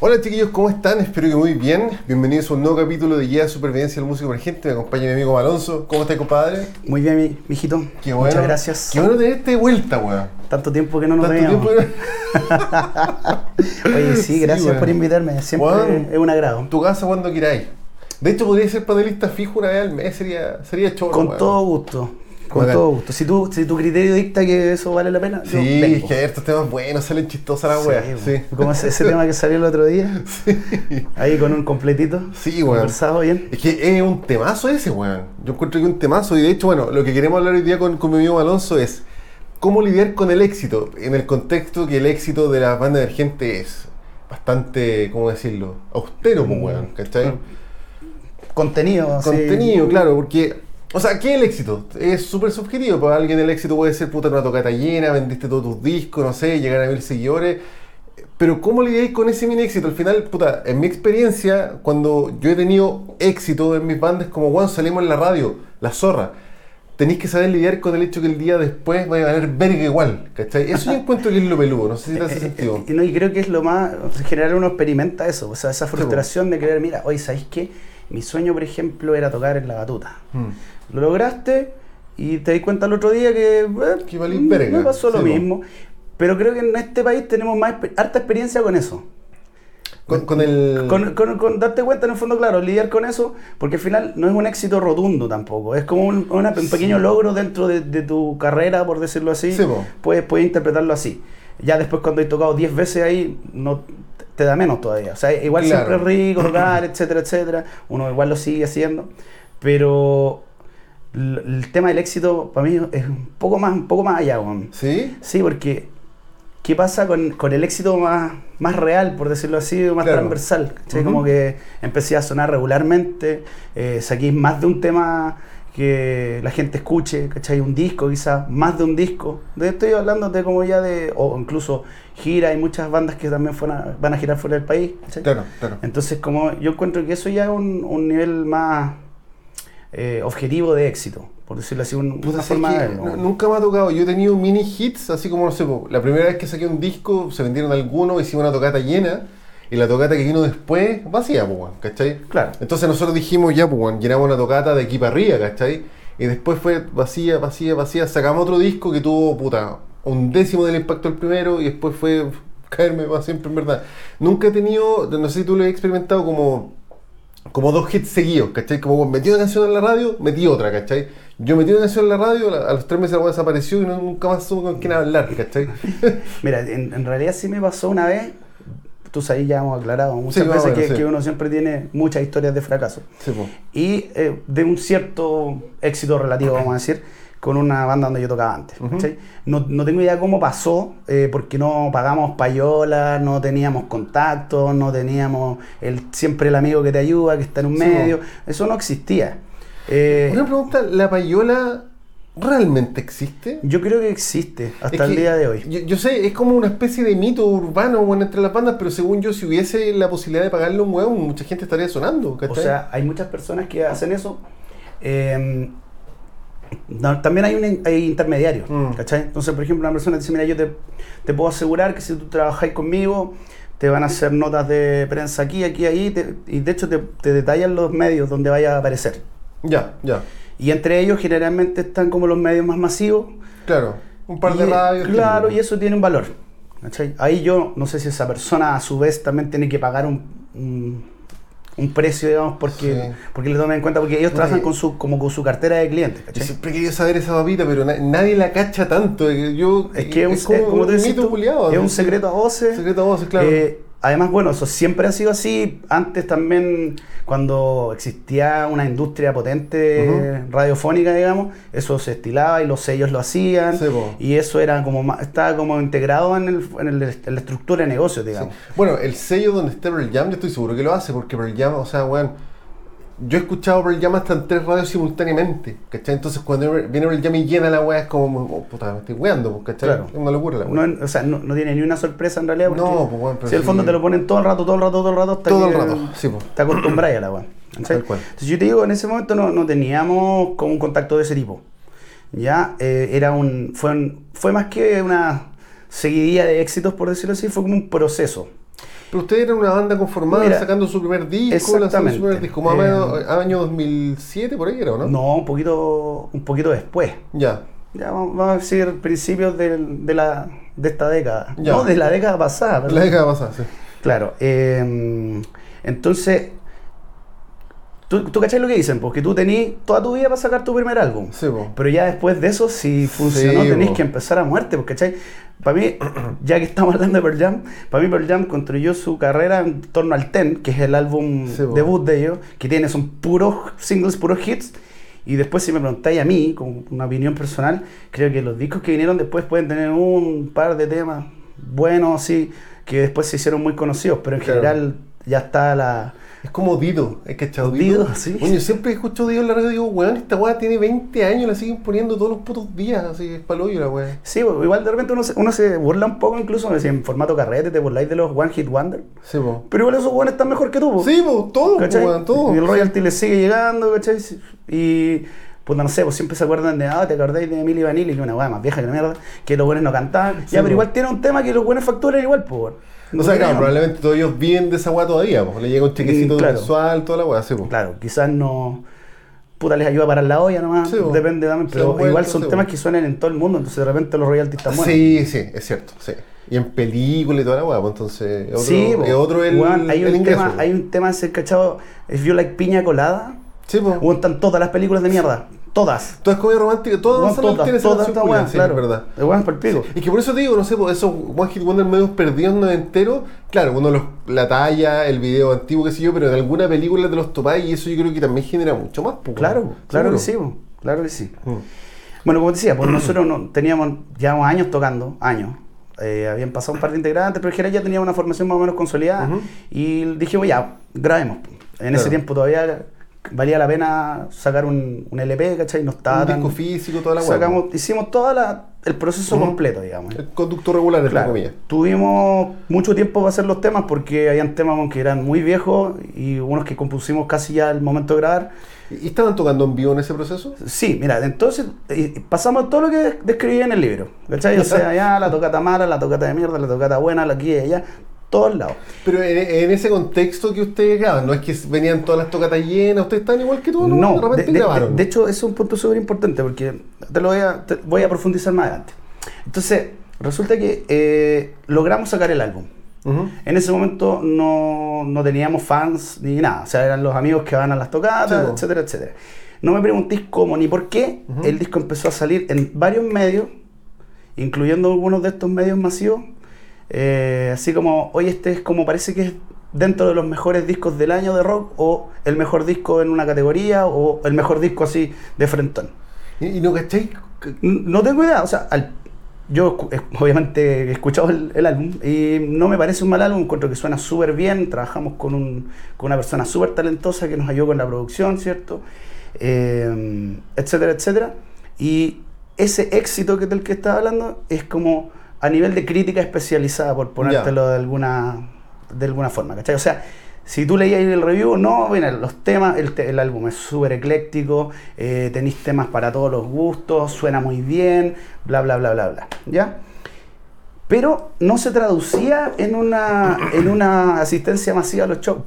Hola chiquillos, ¿cómo están? Espero que muy bien. Bienvenidos a un nuevo capítulo de Guía de Supervivencia del Músico Emergente. Me acompaña mi amigo Alonso. ¿Cómo estás, compadre? Muy bien, mi, mijito. Qué bueno. Muchas gracias. Qué bueno tenerte de vuelta, weón. Tanto tiempo que no nos veíamos. que- Oye, sí, Sí, gracias por invitarme. Siempre es un agrado. Tu casa cuando queráis. De hecho, podría ser panelista fijo una vez al mes. Sería, sería choro, Con todo gusto. Con Bacán. todo gusto. Si, tú, si tu criterio dicta que eso vale la pena, Sí, es que hay estos temas buenos, salen chistosas las Sí, weas. Sí. Como ese, tema que salió el otro día, ahí con un completito. Sí, weón. Conversado bien. Es que es un temazo ese, weón. Yo encuentro que es un temazo. Y de hecho, bueno, lo que queremos hablar hoy día con, con mi amigo Alonso es cómo lidiar con el éxito. En el contexto que el éxito de la banda emergente es bastante, ¿cómo decirlo? Austero, pues, Mm, weón. ¿Cachai? Contenido. sí. Contenido, claro, porque. O sea, ¿qué es el éxito? Es súper subjetivo. Para alguien el éxito puede ser puta una tocata llena, vendiste todos tus discos, no sé, llegar a mil seguidores. Pero ¿cómo lidiáis con ese mini éxito? Al final, puta, en mi experiencia, cuando yo he tenido éxito en mis bandas, como Juan salimos en la radio, La Zorra, tenéis que saber lidiar con el hecho que el día después va a valer verga igual, ¿cachai? Eso yo encuentro que es lo peludo, no sé si te hace Eh, sentido. eh, y no, y creo que es lo más. En general uno experimenta eso. O sea, esa frustración de querer, mira, oye, ¿sabéis qué? Mi sueño, por ejemplo, era tocar en la batuta. Mm. Lo lograste y te di cuenta el otro día que, eh, Que me pasó lo Sí, mismo. Pero creo que en este país tenemos más harta experiencia con eso. Con, con el... Con, con- con darte cuenta, en el fondo, claro, lidiar con eso, porque al final no es un éxito rotundo tampoco. Es como un, una- un pequeño Sí. logro dentro de, de tu carrera, por decirlo así. Sí, puedes, puedes interpretarlo así. Ya después, cuando hay tocado 10 veces ahí, no te da menos todavía. O sea, igual Claro. siempre es rico etcétera, etcétera. Uno igual lo sigue haciendo. Pero el tema del éxito, para mí, es un poco más, un poco más allá, weón. ¿Sí? Sí, porque ¿qué pasa con, con el éxito más, más real, por decirlo así, más Claro. transversal? Ujú. Como que empecé a sonar regularmente, eh, saqué más de un tema que la gente escuche, ¿cachai? Un disco quizás, más de un disco. De estoy hablando de como ya de, o incluso gira, hay muchas bandas que también fueron a- van a girar fuera del país, ¿cachai? Claro, claro. Entonces, como yo encuentro que eso ya es un, un nivel más eh, objetivo de éxito, por decirlo así, un- una forma de verlo. Nunca me ha tocado. Yo he tenido mini hits, así como no sé, la primera vez que saqué un disco, se vendieron algunos, hicimos una tocata llena, y la tocata que vino después, vacía, pues, ¿cachai? Claro. Entonces nosotros dijimos, ya, pues, llenamos una tocata de aquí para arriba, ¿cachai? Y después fue vacía, vacía, vacía. Sacamos otro disco que tuvo, puta, un décimo del impacto del primero, y después fue caerme para siempre, en verdad. Nunca he tenido, no sé si tú lo has experimentado como como dos hits seguidos, ¿cachai? Como metí una canción en la radio, metí otra, ¿cachai? Yo metí una canción en la radio, a los tres meses la desapareció y no, nunca más supe con quién hablar, ¿cachai? Mira, en, en realidad sí me pasó una vez, tú sabes, ya hemos aclarado muchas Sí, veces que, sí. que uno siempre tiene muchas historias de fracaso. Sí, po. Y eh, de un cierto éxito relativo, vamos a decir, con una banda donde yo tocaba antes. No, no tengo idea cómo pasó, eh, porque no pagamos payola, no teníamos contacto, no teníamos el, siempre el amigo que te ayuda, que está en un Sí, medio. Eso no existía. Eh, Una pregunta, ¿la payola realmente existe? yo creo que existe hasta Es el día de hoy. Yo, yo sé, es como una especie de mito urbano bueno, entre las bandas, pero según yo, si hubiese la posibilidad de pagarle un hueón, mucha gente estaría sonando, ¿cachai? O sea, hay muchas personas que hacen eso. Eh, no, también hay, un, hay intermediarios, Mm. ¿cachai? Entonces, por ejemplo, una persona dice, mira, yo te, te puedo asegurar que si tú trabajáis conmigo, te van a hacer notas de prensa aquí, aquí, ahí, te- y de hecho te, te detallan los medios donde vaya a aparecer. ya, ya, Y entre ellos generalmente están como los medios más masivos. claro. Un par de radios. Claro, y eso tiene un valor. ¿cachai? Ahí yo no sé si esa persona a su vez también tiene que pagar un, un, un precio, digamos, porque, Sí. porque le tomen en cuenta, porque ellos trabajan con su, como con su cartera de clientes. Yo siempre he querido saber esa papita, pero na- nadie la cacha tanto. Yo, Es que es, un- es como decís tú, culiao, es un secreto a voces. Secreto a voces, claro. Eh, además, bueno, eso siempre ha sido así. Antes también, cuando existía una industria potente radiofónica, digamos, eso se estilaba y los sellos lo hacían. Sí, y eso era como estaba como integrado en, el, en, el- en la estructura de negocios, Sí. digamos. Bueno, el sello donde esté Pearl Jam, yo estoy seguro que lo hace, porque Pearl Jam, o sea, weón, yo he escuchado Pearl Jam hasta en tres radios simultáneamente, ¿cachai? Entonces cuando viene Pearl Jam y llena la weá es como, oh, puta, me estoy weando, pues, ¿cachai? Claro. Es una locura la weá. No, o sea, no, no tiene ni una sorpresa en realidad. Porque No, pues, bueno, pero si al sí. fondo te lo ponen todo el rato, todo el rato, todo el rato, hasta Todo el rato, sí, pues. te acostumbras a la weá. Tal cual. Entonces yo te digo, en ese momento no, no teníamos como un contacto de ese tipo. Ya, Eh, era un fue, un- fue más que una seguidilla de éxitos, por decirlo así, fue como un proceso. Pero ustedes eran una banda conformada, Mira, sacando su primer disco, lanzando su primer disco, más o menos Eh, año 2007, por ahí era, ¿o ¿no? No, un poquito, un poquito después. Ya. Ya vamos a decir principios de, la, de esta década. Ya. No, de la década pasada. La década pasada, sí. Claro. eh, entonces, ¿tú, tú cachai lo que dicen? Porque tú tenés toda tu vida para sacar tu primer álbum. Sí, po. Pero ya después de eso, si funcionó, Sí, tenés po. que empezar a muerte, porque ¿cachai? Para mí, ya que estamos hablando de Pearl Jam, para mí Pearl Jam construyó su carrera en torno al Ten, que es el álbum Sí, debut de ellos, que tiene son puros singles, puros hits. Y después, si me preguntáis a mí, con una opinión personal, creo que los discos que vinieron después pueden tener un par de temas buenos, sí, que después se hicieron muy conocidos, pero en Claro. general ya está la. Es como Dido, ¿es cachado Dido, Dido? sí. Coño, siempre que escucho Dido en la radio digo, weón, esta weá tiene 20 años, la siguen poniendo todos los putos días, así es paloyo la weá. Sí, igual de repente uno se, uno se burla un poco, incluso en formato carrete, te burláis de los One Hit Wonder. Sí, po. Pero igual esos buenos están mejor que tú, po. Sí, po, todo, po, ¿cachai? weón, todo. Y el royalty le sigue llegando, ¿cachai? Y, pues no sé, pues siempre se acuerdan de, ah, te acordáis de Emily Vanilli, que es una weá más vieja que la mierda, que los buenos no cantaban. Sí, ya, pero igual tiene un tema que los buenos facturan igual, pues, weón. O sea, claro, No, probablemente todos ellos viven de esa weá todavía. Le llega un chequecito claro. mensual, toda la weá, sí, po. Claro, quizás no. Puta, les ayuda a parar la olla nomás, Sí, depende también, pero igual son temas que suenan en todo el mundo, entonces de repente los royalties están buenos. Sí, sí, es cierto, sí. Y en película y toda la weá, pues entonces es otro, sí, po. es otro el, hay, el un ingreso. tema, hay un tema ese cachado, If You Like Piña Colada, Sí. Weón, están todas las películas de mierda, todas. Todas comedia romántica, todas todas, todas culiao, weas, sí, claro. es verdad. Pico. Y que por eso te digo, no sé, pues, esos One Hit Wonder medios perdidos noventeros, claro, uno los, la talla, el video antiguo, qué sé yo, pero en alguna película te los topáis y eso yo creo que también genera mucho más. pues, Claro, claro que sí, claro que sí. Mm. Bueno, como te decía, pues nosotros no, teníamos, llevamos años tocando, años. Eh, habían pasado un par de integrantes, pero en general ya teníamos una formación más o menos consolidada. Y dijimos, ya, grabemos. En ese tiempo todavía valía la pena sacar un, un LP, ¿cachai? No estaba Un tan- disco físico, toda la sacamos, Hicimos todo el proceso completo, digamos. El conducto regular, entre Claro, comillas. tuvimos mucho tiempo para hacer los temas porque habían temas que eran muy viejos y unos que compusimos casi ya al momento de grabar. ¿Y estaban tocando en vivo en ese proceso? Sí, mira, entonces eh, pasamos todo lo que describí en el libro. ¿Cachai? O sea, ya la tocata mala, la tocata de mierda, la tocata buena, la aquí y allá, todos lados. Pero en, en ese contexto que ustedes graban, no es que venían todas las tocatas llenas, ustedes están igual que todos, ¿no? No, de repente de, de- grabaron. de hecho, es un punto súper importante porque te lo voy a, te- voy a profundizar más adelante. Entonces, resulta que eh, logramos sacar el álbum. Ujú. En ese momento no, no teníamos fans ni nada, o sea, eran los amigos que van a las tocatas, Sí, etcétera, etcétera. No me preguntéis cómo ni por qué el disco empezó a salir en varios medios, incluyendo algunos de estos medios masivos, eh, así como, oye, este es como parece que es dentro de los mejores discos del año de rock, o el mejor disco en una categoría, o el mejor disco así de frentón. ¿Y, y no cacháis? No tengo idea, o sea, al- yo eh, obviamente he escuchado el, el álbum y no me parece un mal álbum, encuentro que suena súper bien, trabajamos con, un, con una persona súper talentosa que nos ayudó con la producción, ¿cierto? Eh, etcétera, etcétera. Y ese éxito que del que estaba hablando es como a nivel de crítica especializada, por ponértelo de alguna, de alguna forma, ¿cachai? O sea, si tú leías el review, no, mira, los temas, el, te- el álbum es súper ecléctico, eh, tenéis temas para todos los gustos, suena muy bien, bla, bla, bla, bla, bla, ¿ya? Pero no se traducía en una, en una asistencia masiva a los shows.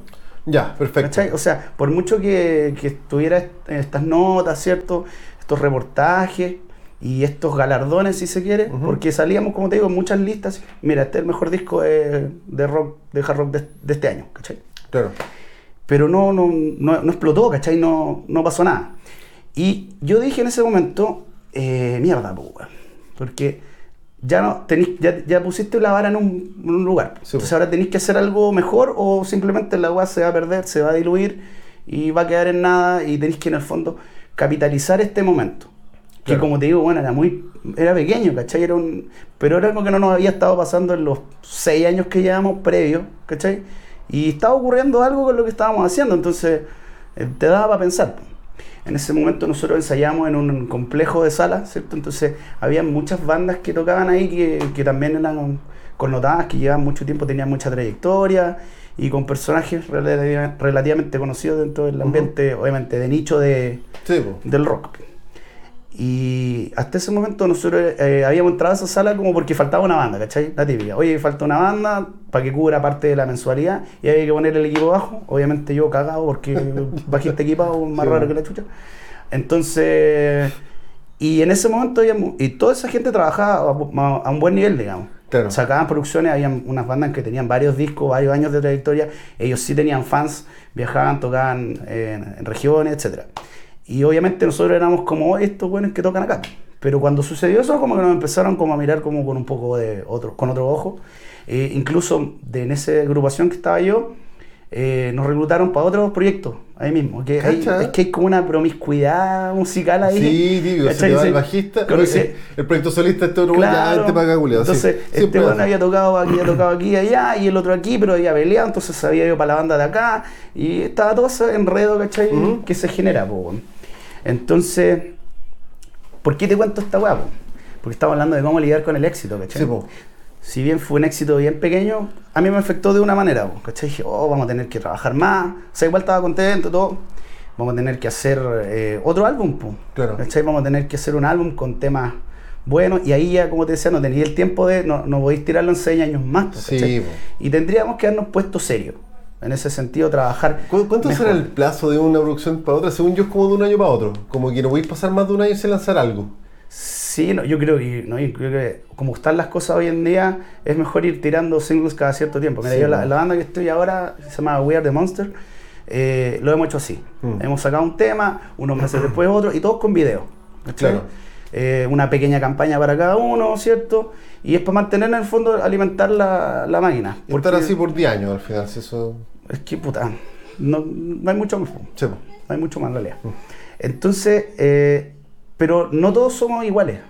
Ya, perfecto. ¿Cachai? O sea, por mucho que, que tuviera est- estas notas, ¿cierto? Estos reportajes y estos galardones, si se quiere, Ujú. porque salíamos, como te digo, en muchas listas. Mira, este es el mejor disco de, de rock, de hard rock de, de este año, ¿cachai? Claro. Pero no, no, no, no explotó, ¿cachai? No, no pasó nada. Y yo dije en ese momento, eh, mierda, weón. Porque ya no tenés, ya, ya pusiste la vara en un, en un lugar. Sí, Entonces ahora tenéis que hacer algo mejor o simplemente la weá se va a perder, se va a diluir y va a quedar en nada y tenéis que en el fondo capitalizar este momento. Que Claro. como te digo, bueno, era muy, era pequeño, ¿cachai? Era un, pero era algo que no nos había estado pasando en los seis años que llevamos previos, ¿cachai? Y estaba ocurriendo algo con lo que estábamos haciendo, entonces eh, te daba para pensar. En ese momento nosotros ensayamos en un complejo de salas, ¿cierto? Entonces había muchas bandas que tocaban ahí que, que también eran connotadas, que llevaban mucho tiempo, tenían mucha trayectoria y con personajes relativa- relativamente conocidos dentro del ambiente, obviamente, de nicho de, Sí, del rock. Y hasta ese momento nosotros eh, habíamos entrado a esa sala como porque faltaba una banda, ¿cachai? La típica. Oye, falta una banda para que cubra parte de la mensualidad y había que poner el equipo bajo. Obviamente yo cagado porque bajista equipado más Sí, raro que la chucha. Entonces, y en ese momento, habíamos- y toda esa gente trabajaba a, un buen nivel, digamos. Claro. Sacaban producciones, había unas bandas que tenían varios discos, varios años de trayectoria, ellos sí tenían fans, viajaban, tocaban en, en regiones, etc. Y obviamente nosotros éramos como "Oye, estos buenos que tocan acá. Pero cuando sucedió eso, como que nos empezaron como a mirar como con un poco de otro, con otro ojo. Eh, incluso de, en esa agrupación que estaba yo, eh, nos reclutaron para otros proyectos ahí mismo. Que hay- es que hay como una promiscuidad musical ahí. Sí, tío, se va el Sí. bajista. Conocí- el, el proyecto solista este otro ya Claro. vente para acá, sí. Entonces, Siempre este bueno había tocado aquí, había tocado aquí y allá, y el otro aquí, pero había peleado, entonces sabía yo para la banda de acá, y estaba todo ese enredo, ¿cachai? Que se genera, weón. Entonces, ¿por qué te cuento esta po? Porque estamos hablando de cómo lidiar con el éxito, ¿cachai? Sí, si bien fue un éxito bien pequeño, a mí me afectó de una manera, po, ¿cachai? Dije, oh, vamos a tener que trabajar más, o sea, igual estaba contento, todo. Vamos a tener que hacer eh, otro álbum, po, Claro. ¿cachai? Vamos a tener que hacer un álbum con temas buenos y ahí ya, como te decía, no tenía el tiempo de, no, no podéis tirarlo en seis años más, Sí. Y tendríamos que habernos puesto serio, en ese sentido, trabajar. ¿Cu- ¿Cuánto mejor. será el plazo de una producción para otra? Según yo es como de un año para otro. Como que no podéis pasar más de un año sin lanzar algo. Sí, no, yo creo que, no, yo creo que como están las cosas hoy en día, es mejor ir tirando singles cada cierto tiempo. Mira, Sí, yo la, banda que estoy ahora, se llama We Are the Monster, eh, lo hemos hecho así. Mm. Hemos sacado un tema, unos meses después otro, y todos con video. Claro. Eh, una pequeña campaña para cada uno, ¿cierto? Y es para mantener en el fondo, alimentar la, la máquina. Y estar así por 10 años al final, si eso. Es que, puta, no, no hay mucho más. Sí. No hay mucho más en realidad. Entonces, eh, pero no todos somos iguales.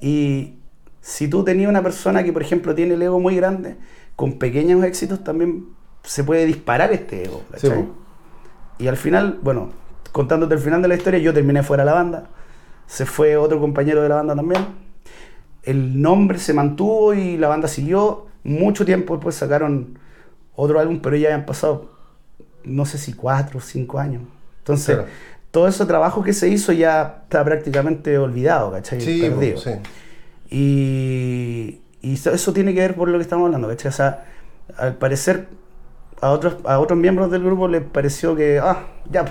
Y si tú tenías una persona que, por ejemplo, tiene el ego muy grande, con pequeños éxitos también se puede disparar este ego. Sí, y al final, bueno, contándote el final de la historia, yo terminé fuera de la banda. Se fue otro compañero de la banda también. El nombre se mantuvo y la banda siguió. Mucho tiempo después sacaron otro álbum, pero ya habían pasado, no sé si cuatro o cinco años. Entonces, Claro. todo ese trabajo que se hizo ya está prácticamente olvidado, ¿cachai? Sí, Perdido. sí. Y, y eso- tiene que ver por lo que estamos hablando, ¿cachai? O sea, al parecer a otros, a otros miembros del grupo les pareció que, ah, ya,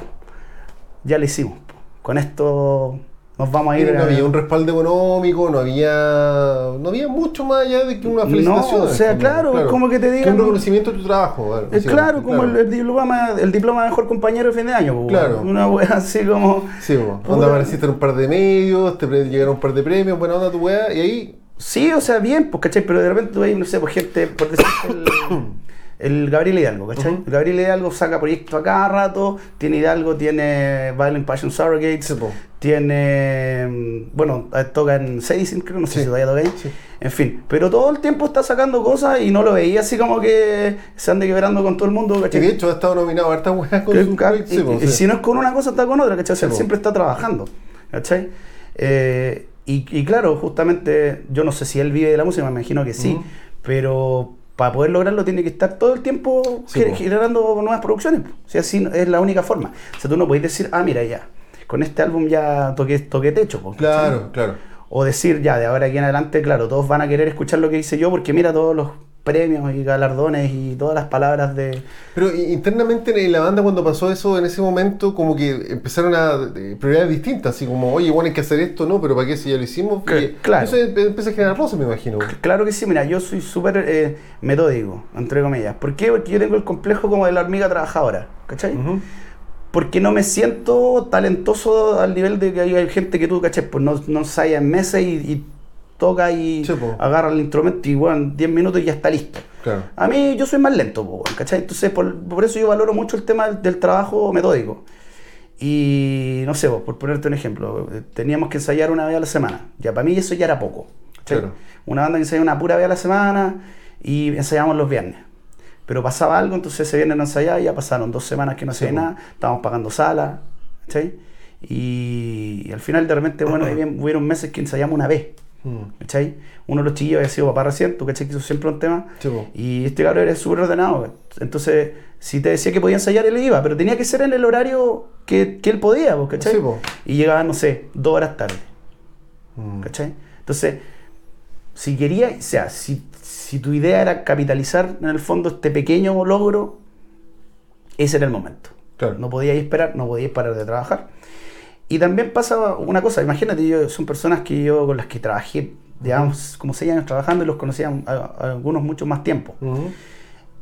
ya lo hicimos. Con esto nos vamos a ir. no a- había un respaldo económico, no había no había mucho más allá de que una No, felicitación. o sea, claro, es como que te Que digan- un reconocimiento de tu trabajo. claro, Eh, claro, como El, el diploma, el diploma de mejor compañero de fin de año. po, Claro. Una wea así como. Sí, po. Onda apareciste en un par de medios, te llegaron un par de premios, buena onda tu weá, y ahí. Sí, o sea, bien, pues, ¿cachai? Pero de repente tú ves, no sé, pues gente, por decir el, el Gabriel Hidalgo, ¿cachai? Ujú. El Gabriel Hidalgo saca proyectos a cada rato, tiene Hidalgo, tiene Violent Passion Surrogates, Sí, tiene, mm, bueno, toca en Citizen, creo, no sé Sí. si todavía toca ahí. Sí. En fin, pero todo el tiempo está sacando cosas y no lo veía así como que se ande quebrando con todo el mundo, ¿cachai? de hecho ha estado nominado a hartas weas con su y- y si no es con una cosa, está con otra, ¿cachai? O sea, siempre está trabajando, ¿cachai? Eh, y, y claro, justamente, yo no sé si él vive de la música, me imagino que sí, pero para poder lograrlo tiene que estar todo el tiempo Sí, generando nuevas producciones. O sea, así es la única forma. O sea, tú no podés decir, ah, mira, ya, con este álbum ya toqué, toqué techo. Claro, claro. O decir, ya, de ahora aquí en adelante, claro, todos van a querer escuchar lo que hice yo porque mira todos los premios y galardones y todas las palabras de... Pero internamente en la banda cuando pasó eso en ese momento como que empezaron a eh, prioridades distintas, así como, oye, bueno, hay que hacer esto, ¿no? Pero ¿para qué si ya lo hicimos? Que- claro. Eso empieza a generar roces, me imagino. Claro que sí, mira, yo soy súper eh, metódico, entre comillas. ¿Por qué? Porque yo tengo el complejo como de la hormiga trabajadora, ¿cachai? Porque no me siento talentoso al nivel de que hay, gente que tú, ¿cachai? Pues no, no ensaya en meses y, y toca y Sí, po. agarra el instrumento y, bueno, en 10 minutos y ya está listo. Claro. A mí yo soy más lento, po, ¿cachai? Entonces por, por eso yo valoro mucho el tema del, del trabajo metódico. Y no sé, vos, por ponerte un ejemplo, eh, teníamos que ensayar una vez a la semana. Ya para mí eso ya era poco. Una banda que ensaya una pura vez a la semana y ensayamos los viernes. Pero pasaba algo, entonces ese viernes no ensayaba y ya pasaron dos semanas que no hacía po. nada, estábamos pagando sala, ¿cachai? Y, y al final de repente, bueno, hubieron meses que ensayamos una vez. Mm. ¿Cachai? Uno de los chiquillos había sido papá recién, tú cachai que hizo siempre un tema. Y este cabrón era súper ordenado. Entonces, si te decía que podía ensayar, él iba, pero tenía que ser en el horario que, que él podía, ¿cachai? Y llegaba, no sé, dos horas tarde. Mm. ¿Cachai? Entonces, si quería, o sea, si, si tu idea era capitalizar en el fondo este pequeño logro, ese era el momento. Claro. No podíais esperar, no podíais parar de trabajar. Y también pasa una cosa, imagínate, yo, son personas que yo con las que trabajé, digamos, como seis años trabajando y los conocía a, a algunos mucho más tiempo. Ujú.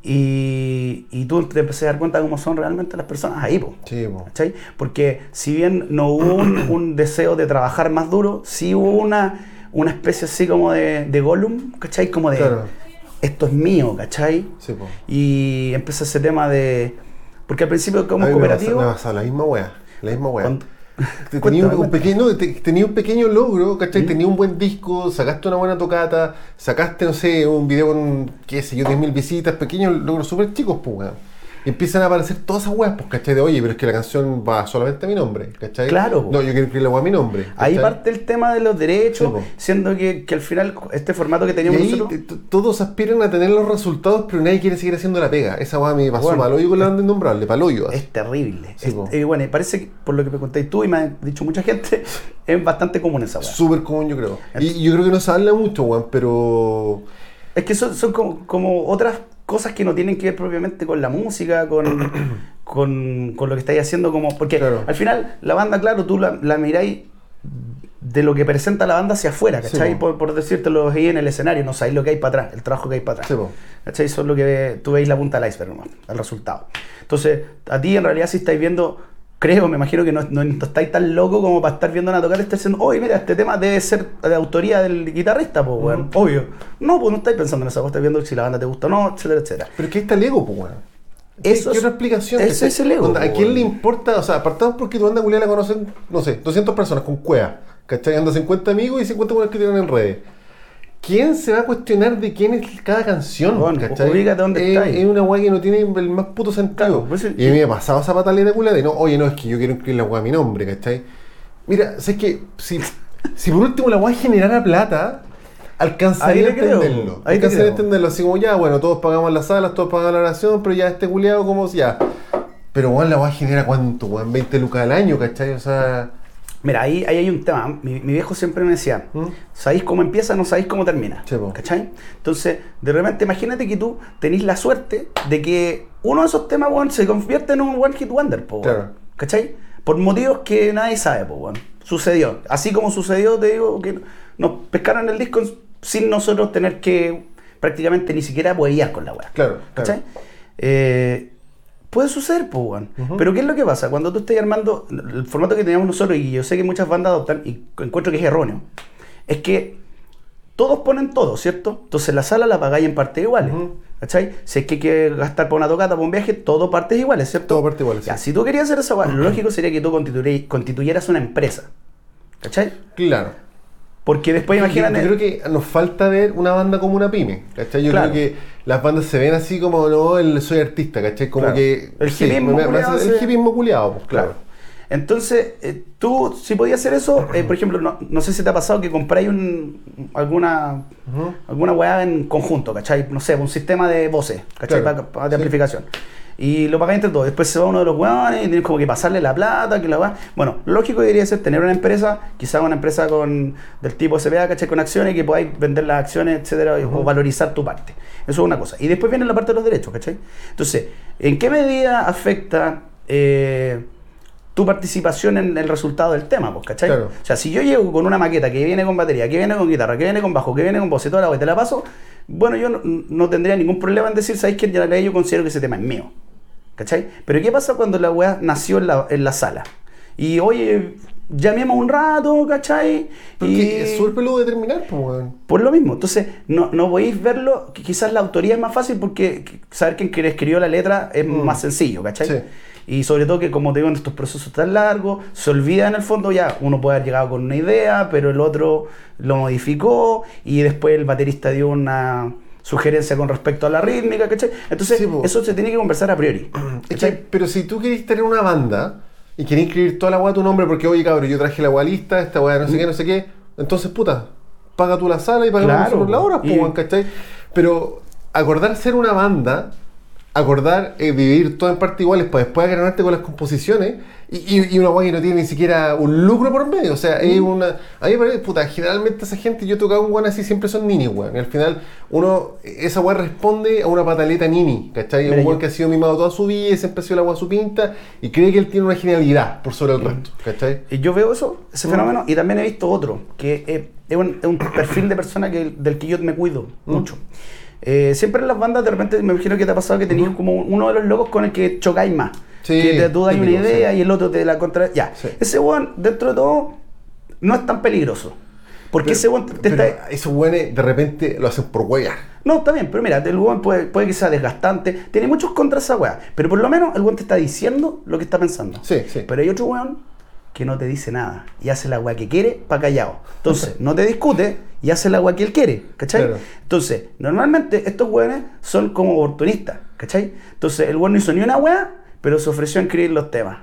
Y, y tú te empecé a dar cuenta de cómo son realmente las personas ahí, po. Sí, po. ¿Cachai? Porque si bien no hubo un, un deseo de trabajar más duro, sí hubo una, una especie así como de, de Gollum, ¿cachai? Como de Claro. esto es mío, ¿cachai? Sí. Y empieza ese tema de. Porque al principio, como A mí me cooperativo. pasa- me pasa la misma wea. La misma wea. cuando- Tenía un, un pequeño, te- tenía un pequeño logro, Mm. ¿cachai? Tenía un buen disco, sacaste una buena tocata, sacaste, no sé, un video con, qué sé yo, 10.000 visitas, pequeños logros súper chicos, pues, empiezan a aparecer todas esas weas, pues, ¿cachai? De, oye, pero es que la canción va solamente a mi nombre, ¿cachai? Claro. No, yo quiero escribir la wea a mi nombre. Ahí parte el tema de los derechos, Sí, siendo que, que al final este formato que Y teníamos ahí nosotros. todos aspiran a tener los resultados, pero nadie quiere seguir haciendo la pega. Esa weá me pasó Bueno, mal hoyo con la banda innombrable, paloyo. así. Es terrible. Sí, Es- po. eh, bueno, y parece que por lo que me contáis tú y me ha dicho mucha gente, es bastante común esa weá. Súper común, yo creo. Y, y yo creo que no se habla mucho, weón, pero. Es que son, son como, como otras cosas que no tienen que ver propiamente con la música, con, con, con lo que estáis haciendo, como porque Claro. al final la banda, claro, tú la, la miráis de lo que presenta la banda hacia afuera, ¿cachai? po. por, por decirte lo veis en el escenario, no sabéis lo que hay para atrás, el trabajo que hay para atrás. Sí. ¿Cachai? Eso es lo que tú veis la punta del iceberg, nomás, el resultado. Entonces, a ti en realidad si estáis viendo, creo, me imagino que no, no- no estáis tan loco como para estar viendo una tocar y estar diciendo, oye, mira, este tema debe ser de autoría del guitarrista, pues, weón. Obvio. No, pues no estáis pensando en eso, vos estáis viendo si la banda te gusta o no, etcétera, etcétera. Pero es que ahí está el ego, pues, weón. Eso ¿Qué es- otra explicación? ese ¿cachai? es el ego, Onda, ¿A quién le importa? O sea, apartado porque tu banda culiada la conocen, no sé, 200 personas con cueva. ¿Cachai? Anda 50 amigos y 50 buenas que tienen en redes. ¿Quién se va a cuestionar de quién es cada canción? Bueno, ¿cachai? dónde es, estáis. es una weá que no tiene el más puto sentido. Claro, pues, y a mí me ha pasado esa pataleta culiada de no, oye, no, es que yo quiero incluir la weá a mi nombre, ¿cachai? Mira, sé que si, si por último la weá generara plata, alcanzaría a entenderlo. ahí alcanzaría a entenderlo. Así como ya, bueno, todos pagamos las salas, todos pagamos la oración, pero ya este culiado como ya. Pero weón, la weá genera cuánto, weón, 20 lucas al año, ¿cachai? O sea. Mira, ahí, ahí hay un tema. Mi, mi viejo siempre me decía, ¿Mm? sabéis cómo empieza, no sabéis cómo termina. Sí. ¿Cachai? Entonces, de repente, imagínate que tú tenés la suerte de que uno de esos temas, weón, se convierte en un one hit wonder, po. Claro. ¿Cachai? Por motivos que nadie sabe, po, weón. Sucedió. Así como sucedió, te digo, que nos pescaron el disco sin nosotros tener que prácticamente ni siquiera huevear con la weá. Claro, ¿Cachai? Eh, puede suceder, pues. Pero ¿qué es lo que pasa? Cuando tú estás armando el formato que teníamos nosotros, y yo sé que muchas bandas adoptan, y encuentro que es erróneo, es que todos ponen todo, ¿cierto? Entonces la sala la pagáis en partes iguales. Ujú. ¿Cachai? Si es que hay que gastar para una tocata, para un viaje, todo partes iguales, ¿cierto? Todo partes iguales, Ya, sí. si tú querías hacer esa lo lógico sería que tú constituyeras, constituyeras una empresa. ¿Cachai? Claro. Porque después imagínate. Yo creo que nos falta ver una banda como una pyme, ¿cachai? Yo Claro. creo que las bandas se ven así como, no, el soy artista, ¿cachai? Como Claro. que... El sí, hipismo culiado El hipismo culiado, pues, claro. Claro. Entonces, eh, tú, si podías hacer eso, eh, por ejemplo, no, no sé si te ha pasado que compráis un, alguna, Ujú. alguna weá en conjunto, ¿cachai? No sé, un sistema de voces, ¿cachai? Claro. Pa- pa- de Sí. amplificación. Y lo pagáis entre todos. Después se va uno de los weones y tienes como que pasarle la plata, que la weá. Bueno, lo lógico debería ser tener una empresa, quizá una empresa con del tipo SBA, ¿cachai? Con acciones que podáis vender las acciones, etcétera, o valorizar tu parte. Eso es una cosa. Y después viene la parte de los derechos, ¿cachai? Entonces, ¿en qué medida afecta eh, tu participación en el resultado del tema, pues, ¿cachai? Claro. O sea, si yo llego con una maqueta que viene con batería, que viene con guitarra, que viene con bajo, que viene con voz y toda la weá, y te la paso, bueno, yo no, no tendría ningún problema en decir, ¿sabéis que yo considero que ese tema es mío? ¿Cachai? Pero ¿qué pasa cuando la weá nació en la, en la sala? Y oye, llamemos un rato, ¿cachai? Porque y es súper peludo de terminar, pues, weón. por lo mismo, entonces no, no podéis verlo, quizás la autoría es más fácil porque saber quién escribió la letra es Mm. más sencillo, ¿cachai? Sí. Y sobre todo que como te digo, en estos procesos tan largos, se olvida en el fondo ya, uno puede haber llegado con una idea, pero el otro lo modificó y después el baterista dio una sugerencia con respecto a la rítmica, ¿cachai? Entonces Sí, eso se tiene que conversar a priori. Es que, ¿cachai? pero si tú querés tener una banda y querés inscribir toda la weá a tu nombre porque, oye, cabrón, yo traje la weá lista, esta weá no sé qué, no sé qué, entonces, puta, paga tú la sala y paga Claro, nosotros la hora, y- ¿cachai? Pero acordar ser una banda, acordar eh, vivir todo en parte iguales para después agranarte con las composiciones y, y, una weá que no tiene ni siquiera un lucro por medio. O sea, es Mm. una. A mí me parece, puta, generalmente esa gente, yo he tocado un weón así, siempre son ninis, weón. Al final, uno, esa weá responde a una pataleta nini, ¿cachai? Mira, un weón que ha sido mimado toda su vida y siempre ha sido la weá su pinta y cree que él tiene una genialidad por sobre el resto, ¿cachai? Y yo veo eso, ese Mm. fenómeno, y también he visto otro, que es, es un, es un perfil de persona que, del que yo me cuido Mm. mucho. Eh, siempre en las bandas, de repente, me imagino que te ha pasado que tenías como uno de los locos con el que chocáis más. Sí, que te, tú das una idea sí. y el otro te la contra. Ya, Sí. ese weón, dentro de todo, no es tan peligroso. Porque Pero- ese weón te, pero está. esos weones de repente lo hacen por huella. No, está bien, pero mira, el weón puede, puede que sea desgastante, tiene muchos contras esa weá, pero por lo menos el weón te está diciendo lo que está pensando. Sí, sí. Pero hay otro weón que no te dice nada y hace la weá que quiere para callado. Entonces, no te discute y hace la weá que él quiere, ¿cachai? Claro. Entonces, normalmente estos weones son como oportunistas, ¿cachai? Entonces, el weón no hizo ni una weá, pero se ofreció a escribir los temas.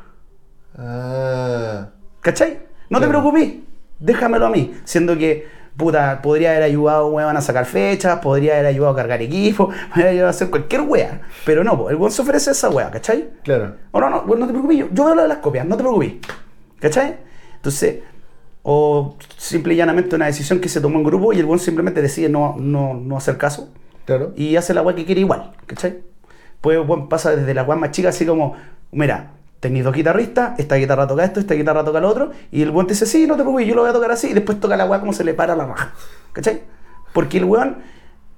Ah. ¿Cachai? No te preocupes, déjamelo a mí. Siendo que, puta, podría haber ayudado, weón, a sacar fechas, podría haber ayudado a cargar equipo, podría ayudar a hacer cualquier wea. Pero no, po, el weón se ofrece esa wea, ¿cachai? Claro. O no, no, weón, no te preocupes, yo, yo veo lo de las copias, no te preocupes. ¿Cachai? Entonces, o simple y llanamente una decisión que se tomó en grupo y el weón simplemente decide no, no, no hacer caso Claro. y hace la weá que quiere igual, ¿cachai? Pues bueno, pasa desde la weá más chica así como, mira, tenéis dos guitarristas, esta guitarra toca esto, esta guitarra toca lo otro, y el weón te dice, sí, no te preocupes, yo lo voy a tocar así, y después toca la weá como se le para la raja, ¿cachai? Porque el weón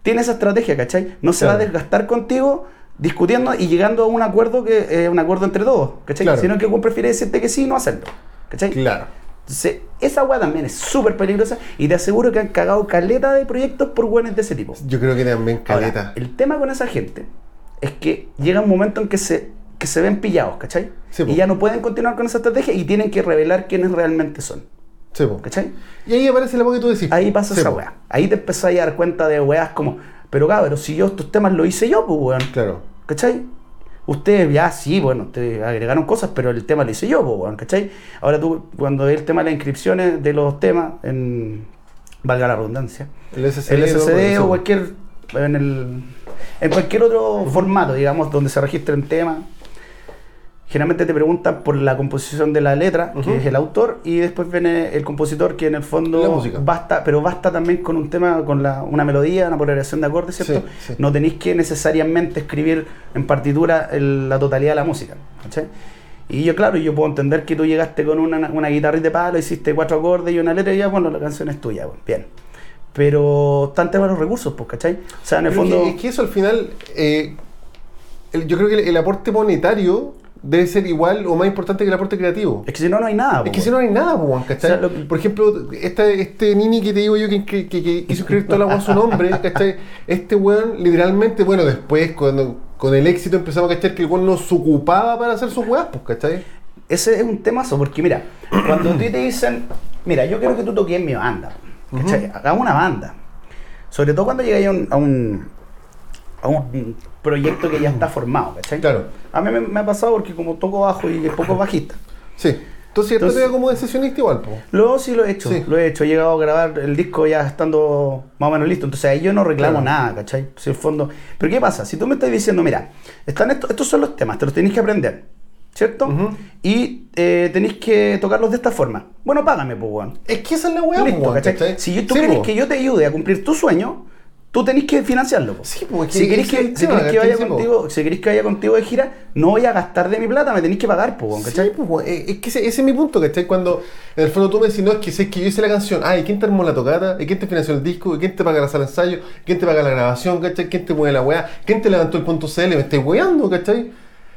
tiene esa estrategia, ¿cachai? No se va a desgastar contigo discutiendo y llegando a un acuerdo que es un acuerdo entre todos, ¿cachai? Claro. Sino que el weón prefiere decirte que sí y no hacerlo, ¿cachai? Claro. Entonces, esa weá también es súper peligrosa y te aseguro que han cagado caleta de proyectos por weones de ese tipo. Yo creo que también Ahora, caleta. el tema con esa gente es que llega un momento en que se, que se ven pillados, ¿cachai? Sí, y ya no pueden continuar con esa estrategia y tienen que revelar quiénes realmente son, Sí. ¿cachai? Y ahí aparece la voz que tú decís. Ahí pasa Sí, esa po. weá. Ahí te empezás a dar cuenta de weas como, pero cabrón, si yo estos temas lo hice yo, pues weón, Claro. ¿cachai? Ustedes ya sí, bueno, te agregaron cosas, pero el tema lo hice yo, pues weón, ¿cachai? Ahora tú, cuando ves el tema de las inscripciones de los temas, en, valga la redundancia, El SSD, el Eso. o cualquier en, el, en cualquier otro formato, digamos, donde se registren temas. Generalmente te preguntan por la composición de la letra, que es el autor, y después viene el compositor, que en el fondo basta, pero basta también con un tema, con la, una melodía, una progresión de acordes, ¿cierto? Sí, sí. No tenéis que necesariamente escribir en partitura el- la totalidad de la música. ¿cachai? Y yo, claro, yo puedo entender que tú llegaste con una, una guitarrita de palo, hiciste cuatro acordes y una letra y ya, bueno, la canción es tuya, bueno, bien. Pero están temas los recursos, pues, ¿cachai? O sea, en el Pero fondo... es, que, es que eso al final, eh, el- yo creo que el, el aporte monetario debe ser igual o más importante que el aporte creativo. Es que si no, no hay nada. Es po, que si weón. no hay nada, po, weón, ¿cachai? O sea, lo que- Por ejemplo, este, este Nini que te digo yo que, que, que- quiso escribir toda la a su nombre, ¿cachai? Este weón, literalmente, bueno, después, cuando con el éxito empezamos a cachar que el weón no se ocupaba para hacer sus weas, pues, ¿cachai? Ese es un temazo, porque mira, cuando a ti te dicen, mira, yo quiero que tú toques mi banda, ¿cachai? Hagamos una banda. Sobre todo cuando llegáis a un, a un, a un proyecto que ya está formado, ¿cachai? Claro. A mí me, me ha pasado porque como toco bajo y es poco bajista. Sí. Entonces, Entonces- te como de sesionista igual, pues. Luego sí lo he hecho, Sí. lo he hecho, he llegado a grabar el disco ya estando más o menos listo, entonces ahí yo no reclamo Claro. nada, ¿cachai? Si el fondo... Pero ¿qué pasa? Si tú me estás diciendo, mira, están estos, estos son los temas, te los tenéis que aprender, ¿cierto? Y eh, tenéis que tocarlos de esta forma. Bueno, págame, pues, weón. Es que esa es la weá, Listo, po, ¿cachai? ¿cachai? Si tú Sí, querés po. que yo te ayude a cumplir tu sueño, tú tenés que financiarlo. po. Sí, po, es que si querés es que, si que vaya Sí, po. contigo, si querés que vaya contigo de gira, no voy a gastar de mi plata, me tenéis que pagar, pues, ¿cachai? Sí, pues, weón, es es que ese, ese es mi punto, ¿cachai? Cuando en el fondo tú me decís, no, es que sé que yo hice la canción, ah, ¿y quién te armó la tocata? ¿Y quién te financió el disco? ¿Y quién te paga la sala de ensayo? ¿Quién te paga la grabación? ¿cachai? ¿Quién te mueve la weá? ¿Quién te levantó el punto CL? Me estáis weando, ¿cachai?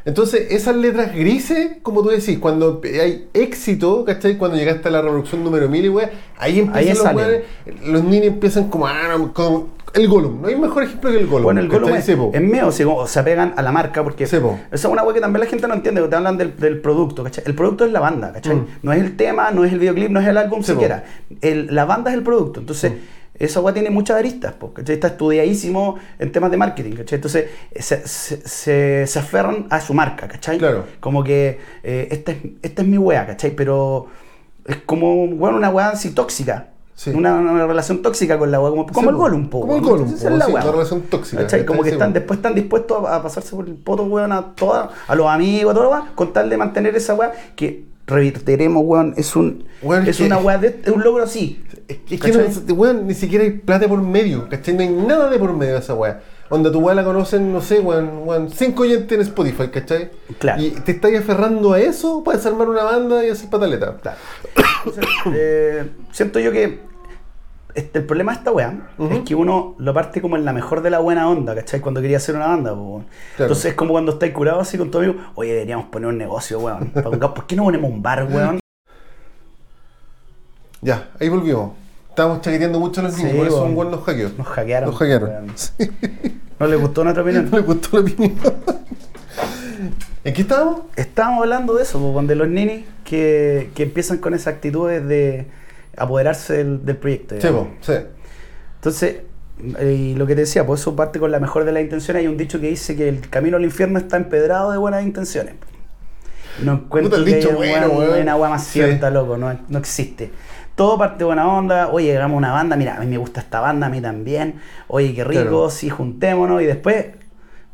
Entonces, esas letras grises, como tú decís, cuando hay éxito, ¿cachai? Cuando llegaste a la reproducción número 1000 y weá, ahí empiezan Ahí los salen. weones, los niños empiezan como, ah, como el Gollum. No hay mejor ejemplo que el Gollum. Bueno, el Gollum es, es mío, si como se pegan a la marca, porque Sí, po. esa es una wea que también la gente no entiende, te hablan del, del producto, ¿cachai? El producto es la banda, ¿cachai? Mm. No es el tema, no es el videoclip, no es el álbum Sí, po. siquiera. El- la banda es el producto, entonces Mm. Esa wea tiene muchas aristas, po, ¿cachai? Está estudiadísimo en temas de marketing, ¿cachai? Entonces se, se, se- se aferran a su marca, ¿cachai? Claro. Como que eh, esta, es, esta es mi wea, ¿cachai? Pero es como, bueno, una wea así tóxica. Sí. Una, una relación tóxica con la weá, como, como Sí, el. Gollum, po, Como el. Gollum, la sí, weá. una relación tóxica. ¿Cachai? Como que están, después están dispuestos a, a pasarse por el poto, weón, a todas, a los amigos, a todo lo con tal de mantener esa weá que reverteremos, weón, es un Weón, es que- una weá de, es un logro así. Es que, es que weón, ni siquiera hay plata por medio, ¿cachai? No hay nada de por medio de esa weá. Onda, tu weá la conocen, no sé, weón, weón, cinco oyentes en Spotify, ¿cachai? Claro. Y te estás aferrando a eso para desarmar una banda y hacer pataleta. Claro. Entonces, eh, siento yo que este, el problema de esta weá es que uno lo parte como en la mejor de la buena onda, ¿cachai? Cuando quería hacer una banda. Claro. Entonces es como cuando estáis curado así con tu amigo, oye, deberíamos poner un negocio, weón. ¿Por qué no ponemos un bar, weón? Ya, ahí volvimos. Estábamos chaqueteando mucho los Sí, por eso un weón nos hackeó. Nos hackearon. Nos hackearon. ¿No les gustó nuestra opinión? No le gustó la opinión. ¿En qué estábamos? Estábamos hablando de eso, po, de los ninis que, que empiezan con esas actitudes de apoderarse del, del proyecto. Sí, po, sí. Entonces, eh, y lo que te decía, pues eso parte con la mejor de las intenciones. Hay un dicho que dice que el camino al infierno está empedrado de buenas intenciones. No encuentro que dicho bueno, weón. una agua más Sí. cierta, loco, no, no existe. Todo parte de buena onda, oye, hagamos una banda, mira, a mí me gusta esta banda, a mí también, oye, qué rico, Claro. sí, juntémonos, y después,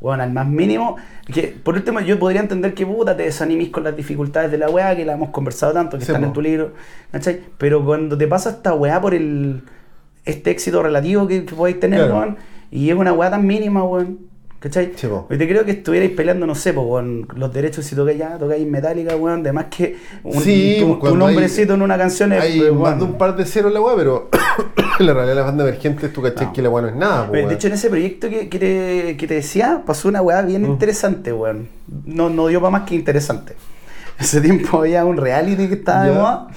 bueno, al más mínimo, que por último yo podría entender que puta te desanimís con las dificultades de la weá, que la hemos conversado tanto, que Sí, están po. en tu libro, ¿cachai? Pero cuando te pasa esta weá por el este éxito relativo que, que podéis tener, Claro. weón, y es una weá tan mínima, weón, ¿cachai? Sí, po. Te creo que estuvierais peleando, no sé, po, con los derechos si tocáis ya, tocáis Metallica, weón, de más que un, Sí, tu, tu cuando hay- nombrecito en una canción es, Hay pues, más weón. de un par de ceros en la weá, pero en la realidad las bandas emergentes tú cachai No. que la weá no es nada, Pero, de hecho, en ese proyecto que, que te, que te decía, pasó una weá bien Mm. interesante, weón. No, no dio para más que interesante. Ese tiempo había un reality que estaba de moda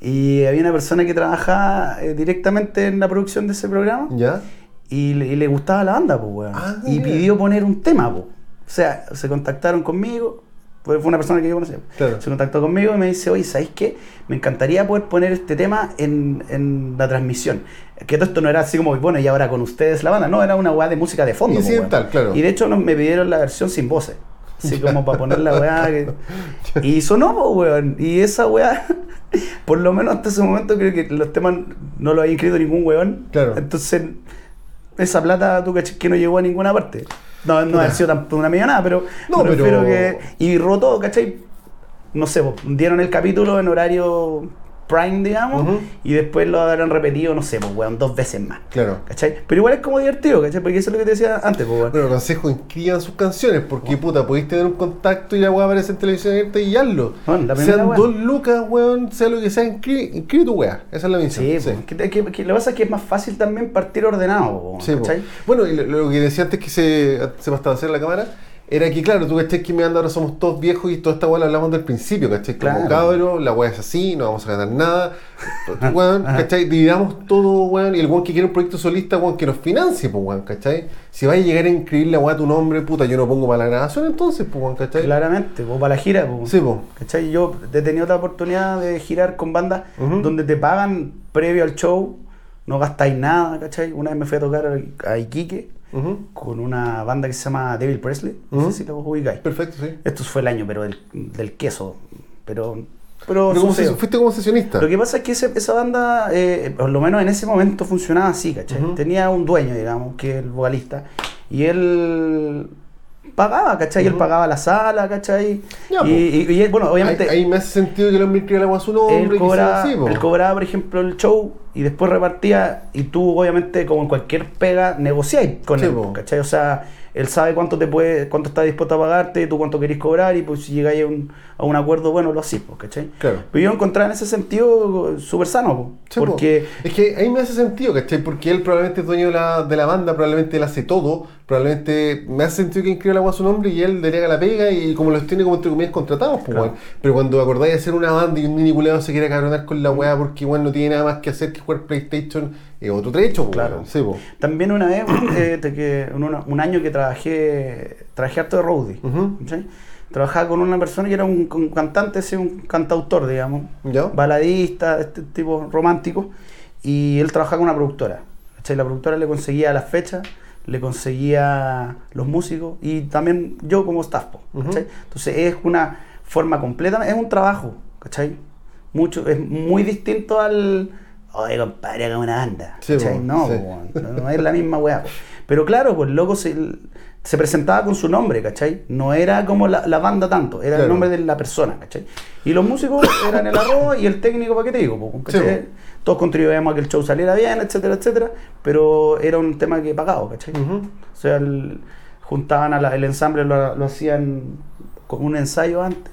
y había una persona que trabajaba eh, directamente en la producción de ese programa ¿Ya? y le, y le gustaba la banda, pues, weón. Ah, y pidió poner un tema, pues. O sea, se contactaron conmigo, fue una persona que yo conocía. Claro. Se contactó conmigo y me dice, oye, ¿sabéis qué? Me encantaría poder poner este tema en, en la transmisión. Que todo esto no era así como, bueno, y ahora con ustedes la banda, no, era una weá de música de fondo. po, Incidental, weón. claro. Y de hecho nos, me pidieron la versión sin voces. Así como para poner la weá. que- Y sonó, po, weón. Y esa weá, por lo menos hasta ese momento creo que los temas no lo había inscrito ningún weón. Claro. Entonces, esa plata, tú que no llegó a ninguna parte. No, no ha sido tampoco una millonada, pero No, me pero- que. Y rotó, ¿cachai? No sé, dieron el capítulo en horario prime, digamos, y después lo habrán repetido, no sé, pues, weón, dos veces más. Claro. ¿Cachai? Pero igual es como divertido, ¿cachai? Porque eso es lo que te decía antes, pues, weón. Bueno, aconsejo, inscriban sus canciones, porque puta, podéis tener un contacto y la weá aparece en televisión abierta y hazlo. Bueno, Sean dos lucas, weón, sea lo que sea, inscribe, inscribe tu weá. Esa es la misión. Sí, pues, que, que- que lo que pasa es que es más fácil también partir ordenado, po, Sí, po. ¿cachai? Bueno, y lo, lo que decía antes que se, se bastaba hacer la cámara era que, claro, tú cachai que me anda ahora somos todos viejos y toda esta weá la hablamos del principio, ¿cachai? Como Claro. cabros, la weá es así, no vamos a ganar nada. weón, ¿cachai? Dividamos todo, weón, y el weón que quiere un proyecto solista, weón, que nos financie, pues, weón, ¿cachai? Si vas a llegar a inscribir la weá tu nombre, puta, yo no pongo para la grabación, entonces, pues, weón, ¿cachai? Claramente, pues, para la gira, pues. Sí, pues. ¿Cachai? Yo he tenido la oportunidad de girar con bandas donde te pagan previo al show, no gastáis nada, ¿cachai? Una vez me fui a tocar a Iquique Con una banda que se llama Devil Presley, no Ujú. sé si lo ubicáis. Perfecto, sí. Esto fue el año, pero del, del queso, pero... Pero, Pero como sucedió. se- fuiste como sesionista. Lo que pasa es que ese- esa banda, eh, por lo menos en ese momento, funcionaba así, ¿cachai? Tenía un dueño, digamos, que es el vocalista, y él pagaba, ¿cachai? Él Ujú. pagaba la sala, ¿cachai? Ya, y, y- y él, bueno, obviamente, ahí, ahí me hace sentido que inscriba la weá a su nombre. él, cobraba, así, po. él cobraba, por ejemplo, el show y después repartía, y tú, obviamente, como en cualquier pega, negociáis con Sí, él, po. ¿cachai? O sea, él sabe cuánto te puede, cuánto está dispuesto a pagarte, tú cuánto querés cobrar, y pues si llegáis a un, a un acuerdo, bueno, lo hacís, ¿cachai? Claro. Pero yo encontraba en ese sentido súper sano, po, Sí, po. porque... Es que ahí me hace sentido, ¿cachai? Porque él probablemente es dueño de la, de la banda, probablemente él hace todo, probablemente me hace sentido que inscriba la agua a su nombre y él delega la pega y como los tiene como entre comillas contratados, pues, Claro. Pero cuando acordáis de hacer una banda y un mini culeado se quiere cabronar con la weá porque weón no tiene nada más que hacer que jugar PlayStation, es otro trecho, pues, Claro. Sí. También una vez, eh, que un año que trabajé, trabajé harto de roadie. Ujú. ¿cachai? Trabajaba con una persona que era un, un cantante, sí, un cantautor, digamos, ¿Ya? baladista, este tipo romántico, y él trabajaba con una productora. ¿cachai? La productora le conseguía las fechas, le conseguía los músicos y también yo como staff. Ujú. Entonces es una forma completa, es un trabajo, ¿cachai? Mucho, es muy distinto al, oye, compadre, haga una banda. Sí, ¿cachai? po, no, sí. no, no es la misma weá. Pero claro, pues loco se, se presentaba con su nombre, ¿cachai? No era como la, la banda tanto, era el nombre de la persona, ¿cachai? Y los músicos eran el arroz y el técnico, ¿para qué te digo? po, ¿cachai? Sí. Todos contribuíamos a que el show saliera bien, etcétera, etcétera, pero era un tema que pagado, ¿cachai? O sea, el- juntaban a la- el ensamble, lo, lo hacían con un ensayo antes.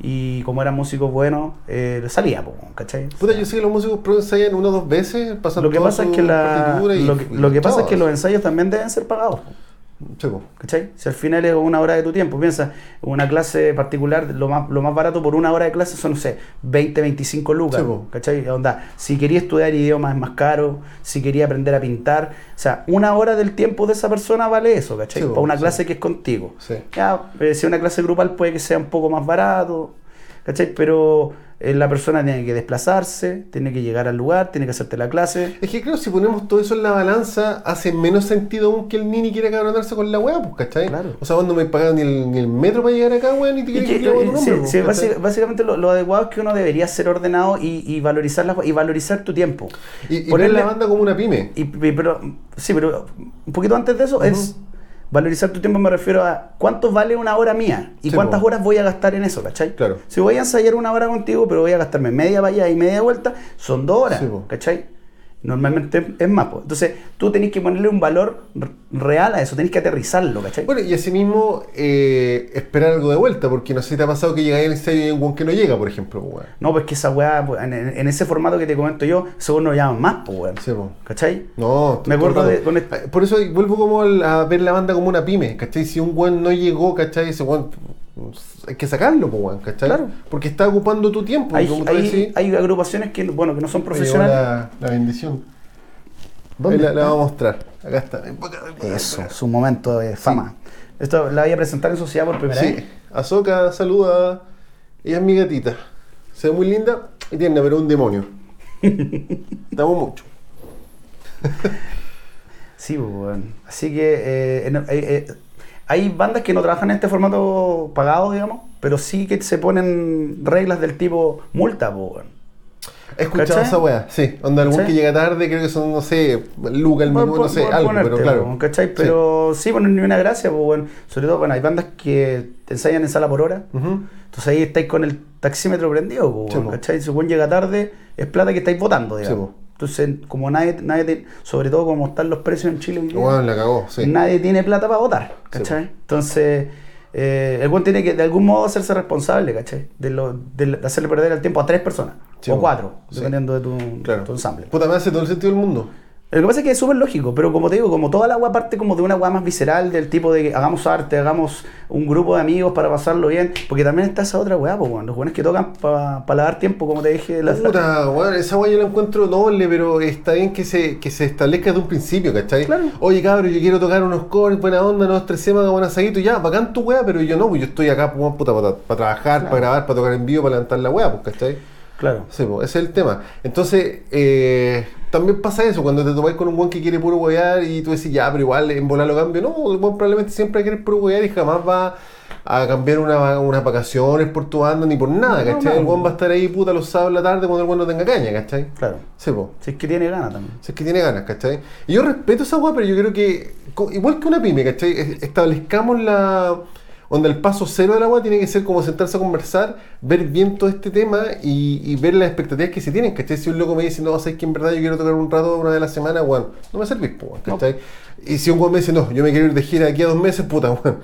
Y como eran músicos buenos, eh, salía, ¿cachai? O Puta, sea, yo sé que los músicos pro ensayan una o dos veces, pasan lo que pasa es que, la, lo que, y lo que pasa es que los ensayos también deben ser pagados. ¿Cachai? Si al final es una hora de tu tiempo, piensa, una clase particular, lo más, lo más barato por una hora de clase son, no sé, 20, 25 lucas. ¿Cachai? Onda, si quería estudiar idiomas es más caro, si quería aprender a pintar, o sea, una hora del tiempo de esa persona vale eso, ¿cachai? Para una sí. clase que es contigo. Sí. Ya, eh, si una clase grupal puede que sea un poco más barato, ¿cachai? Pero eh, la persona tiene que desplazarse, tiene que llegar al lugar, tiene que hacerte la clase. Es que creo que si ponemos todo eso en la balanza, hace menos sentido aún que el nini quiera cabronarse con la weá, pues, ¿cachai? Claro. O sea, cuando me pagan ni el, ni el metro para llegar acá, weón, ni te quieres que, que tu eh, nombre, sí, pues, sí, básicamente lo, lo adecuado es que uno debería ser ordenado y, y valorizar las- y valorizar tu tiempo. Y, y ver Ponerle- la banda como una pyme. y- y- pero, sí, pero un poquito antes de eso es valorizar tu tiempo, me refiero a cuánto vale una hora mía y Sí, cuántas po. horas voy a gastar en eso, ¿cachai? Claro. Si voy a ensayar una hora contigo, pero voy a gastarme media allá y media vuelta, son dos horas, Sí. ¿cachai? Normalmente es más, po. entonces tú tenés que ponerle un valor real a eso, tenés que aterrizarlo, ¿cachai? Bueno, y asimismo, eh, esperar algo de vuelta, porque no sé si te ha pasado que llegáis al ensayo y hay un que no llega, por ejemplo, pues, weón. No, pues que esa weá, pues, en, en- ese formato que te comento yo, según nos llaman más, pues, weón. Sí, po. ¿Cachai? No, Me acuerdo el de- con este- Por eso vuelvo como a ver la banda como una pyme, ¿cachai? Si un weón no llegó, ¿cachai? Ese weón hay que sacarlo, pues, weón, ¿cachai? Claro. Porque está ocupando tu tiempo. Hay, como tú hay- decís. hay agrupaciones que, bueno, que no son profesionales. La, la bendición. ¿Dónde la, la vamos a mostrar. Acá está. Eso, su momento de fama. Esto la voy a presentar en sociedad por primera Sí. vez. Azoka saluda. Ella es mi gatita. Se ve muy linda y tiene, pero un demonio. Estamos mucho. Sí, pues, weón. Así que eh, eh, eh, hay bandas que no trabajan en este formato pagado, digamos, pero sí que se ponen reglas del tipo multa, pues, weón. He escuchado ¿Cachai? esa wea, sí. Onda algún que llega tarde, creo que son, no sé, Luca, el por- no sé, algo, ponerte, pero claro. ¿cachai? Pero sí, bueno, ni una gracia, pues, weón. Sobre todo, bueno, hay bandas que te ensayan en sala por hora. Entonces ahí estáis con el taxímetro prendido, po, Sí. ¿cachai? Si llega tarde, es plata que estáis votando, digamos. Entonces, como nadie, nadie te- sobre todo como están los precios en Chile Weón, la cagó, sí. nadie tiene plata para votar, ¿cachai? Entonces, eh, el weón tiene que de algún modo hacerse responsable, ¿cachai? De, lo, de hacerle perder el tiempo a tres personas, Sí, o cuatro, dependiendo de tu, Claro. tu ensamble. Puta, me hace todo el sentido del mundo. Lo que pasa es que es súper lógico, pero como te digo, como toda la agua parte como de una agua más visceral, del tipo de que hagamos arte, hagamos un grupo de amigos para pasarlo bien, porque también está esa otra weá, pues, weón, los buenos que tocan para lavar tiempo, como te dije. La, Puta, esa weá yo la encuentro noble, pero está bien que se, que se establezca desde un principio, ¿cachai? Claro. Oye, cabrón, yo quiero tocar unos covers, buena onda, nos estresemos, hagamos un asadito, ya, bacán tu weá, pero yo no, pues yo estoy acá, pues, puta, para, trabajar, para grabar, para tocar en vivo, para levantar la weá, pues, ¿cachai? Claro. Sí, pues, ese es el tema. Entonces, eh, también pasa eso, cuando te topáis con un weón que quiere puro wear y tú decís, ya, pero igual en volar lo cambio. No, el weón probablemente siempre querer puro wear y jamás va a cambiar una, unas vacaciones por tu banda ni por nada, No, ¿cachai? no. El weón va a estar ahí, puta, los sábados la tarde cuando el weón no tenga caña, ¿cachai? Claro. Sí, pues. Si es que tiene ganas también. Si es que tiene ganas, ¿cachai? Y yo respeto esa weá, pero yo creo que, igual que una pyme, ¿cachai? Es- Establezcamos la. Donde el paso cero de la weá tiene que ser como sentarse a conversar, ver bien todo este tema y, y ver las expectativas que se tienen, ¿cachai? Si un loco me dice, no, sabes que en verdad yo quiero tocar un rato una vez a la semana, bueno, no me servís, ¿cachai? Y si un weón me dice, no, yo me quiero ir de gira de aquí a dos meses, puta, weón.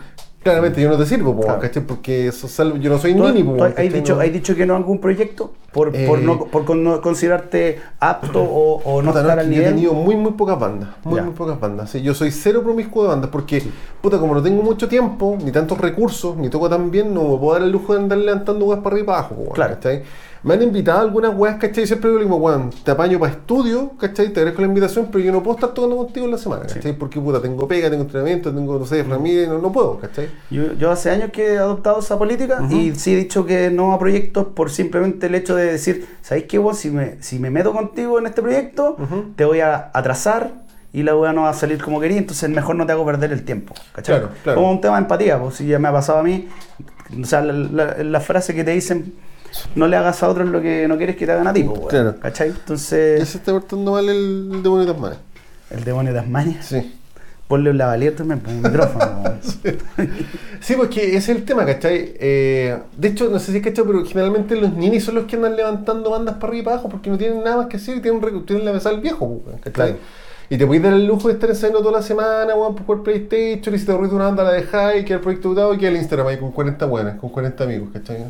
Claramente yo no te sirvo, Claro. ¿cachai? Porque eso yo no soy ¿Tú, nini, ¿cachai? dicho, No- que no a algún proyecto por, por, Eh, no, por con- no considerarte apto o, o no Puta, estar es al que yo he nivel? tenido muy, muy pocas bandas. Muy, Ya. muy pocas bandas. Sí, yo soy cero promiscuo de bandas porque, puta, como no tengo mucho tiempo, ni tantos recursos, ni toco tan bien, no me puedo dar el lujo de andar levantando weas para arriba y para abajo, po, Claro. ¿cachai? Me han invitado a algunas weas, ¿cachai? Siempre digo, weón, te apaño para estudio, ¿cachai? Te agradezco la invitación, pero yo no puedo estar tocando contigo en la semana, ¿cachai? Porque, puta, tengo pega, tengo entrenamiento, tengo, no sé, familia, y no, no puedo, ¿cachai? Yo, yo hace años que he adoptado esa política y sí he dicho que no a proyectos por simplemente el hecho de decir, ¿sabéis qué, vos? Si me, si me meto contigo en este proyecto, Ujú. te voy a atrasar y la weá no va a salir como quería, entonces mejor no te hago perder el tiempo. ¿cachai? Claro, claro. Como un tema de empatía, pues si ya me ha pasado a mí, o sea, la, la- la frase que te dicen, no le hagas a otros lo que no quieres que te hagan a ti, pues. Claro. ¿Cachai? Ya Entonces, se está portando mal el, demonio de Tasmania. el demonio de Tasmania. Sí. Ponle un lavalier también, un micrófono. Sí, porque ese es el tema, ¿cachai? Eh, de hecho, no sé si es cachai, pero generalmente los ninis son los que andan levantando bandas para arriba y para abajo porque no tienen nada más que hacer y tienen, tienen la mesa del viejo, ¿cachai? Claro. Y te puedes dar el lujo de estar ensayando toda la semana, weón, por PlayStation, y si te aburrís una banda la dejáis, y queda el proyecto botado y queda el Instagram ahí con 40 buenas, con 40 amigos, ¿cachai?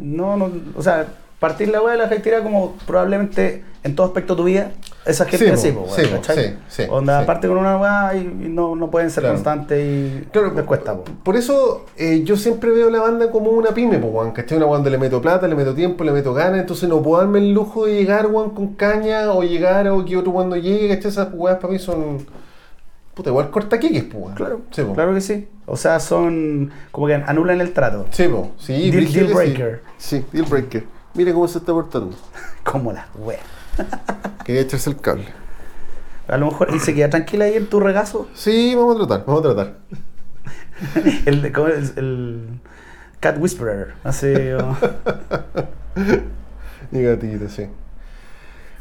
No, no, o sea, partir la weá la gente como probablemente en todo aspecto de tu vida, esa gente Sí, po, po, sí, po, sí, sí, Onda, sí. parte con una weá y, no, no pueden ser Claro. constantes y Claro, les cuesta, po. Por eso eh, yo siempre veo la banda como una pyme, pues, weón, ¿cachai? Una banda le meto plata, le meto tiempo, le meto ganas, entonces no puedo darme el lujo de llegar, weón, con caña o llegar o que otro cuando llegue, ¿cachai? Esas weas para mí son. Puta, igual cortaquiques, pues, weón. Claro, Sí, po. claro que sí. O sea, son como que anulan el trato. Sí, po. Sí, Deal- deal que sí. breaker. Sí, deal breaker. Mire cómo se está portando. Como la wea. Quería echarse el cable. A lo mejor, y se queda tranquila ahí en tu regazo. Sí, vamos a tratar, vamos a tratar. El, ¿cómo es? el Cat Whisperer. Así, o- Y gatito, sí.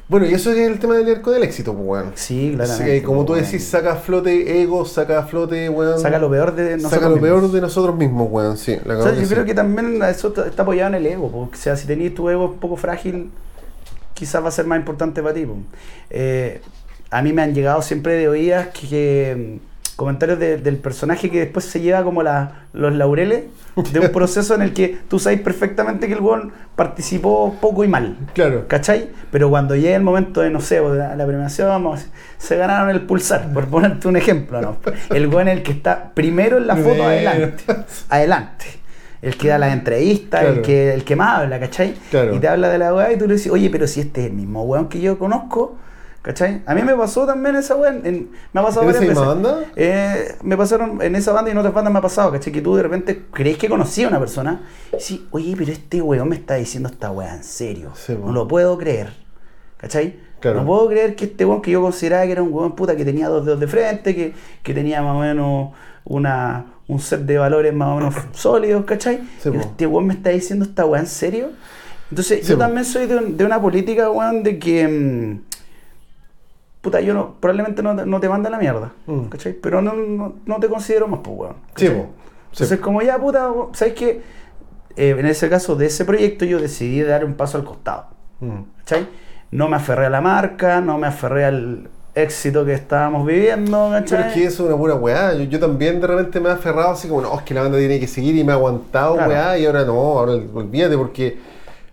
Bueno, y eso es el tema del arco del éxito, pues, weón. Sí, Así claramente. que, como tú weón. decís, saca a flote ego, saca a flote, weón. Saca lo peor de nosotros. saca lo mismos. peor de nosotros mismos, weón, sí. La O sea, yo creo sí. que también eso está apoyado en el ego. po. O sea, si tenías tu ego un poco frágil, quizás va a ser más importante para ti. Eh, a mí me han llegado siempre de oídas que, que, mm, comentarios de- del personaje que después se lleva como la- los laureles de un proceso en el que tú sabes perfectamente que el weón participó poco y mal. Claro. ¿Cachai? Pero cuando llega el momento de, no sé, de la, la premiación, vamos, se ganaron el pulsar, por ponerte un ejemplo, ¿no? El weón es el que está primero en la foto adelante. Adelante. El que da las entrevistas, el, que, el que más habla, ¿cachai? Claro. Y te habla de la weá y tú le dices, oye, pero si este es el mismo weón que yo conozco, ¿cachai? A mí me pasó también esa weá, en- me ha pasado ¿En esa misma banda? Eh, me pasaron en esa banda y en otras bandas me ha pasado, ¿cachai? Que tú de repente crees que conocí a una persona y sí, oye, pero este weón me está diciendo esta weá en serio. Sí, no lo puedo creer, ¿cachai? Claro. No puedo creer que este weón que yo consideraba que era un weón puta que tenía dos dedos de frente, que, que tenía más o menos una, un set de valores más o menos sólidos, ¿cachai? Sí, Y este weón me está diciendo esta weá en serio. Entonces, Sí, yo po. también soy de, un- de una política, weón, de que. mm, puta, yo no, probablemente no, te- no te manda la mierda, Mm. ¿cachai? Pero no, no, no te considero más, pues, weón. Sí, po. Entonces, como ya, puta, ¿sabes qué? Eh, en ese caso de ese proyecto, yo decidí dar un paso al costado, Mm. ¿cachai? No me aferré a la marca, no me aferré al éxito que estábamos viviendo, Pero ¿cachai? es que eso es una pura weá. Yo, yo también de repente me he aferrado así como, no, es que la banda tiene que seguir y me he aguantado, Claro. weá, y ahora no, ahora olvídate, porque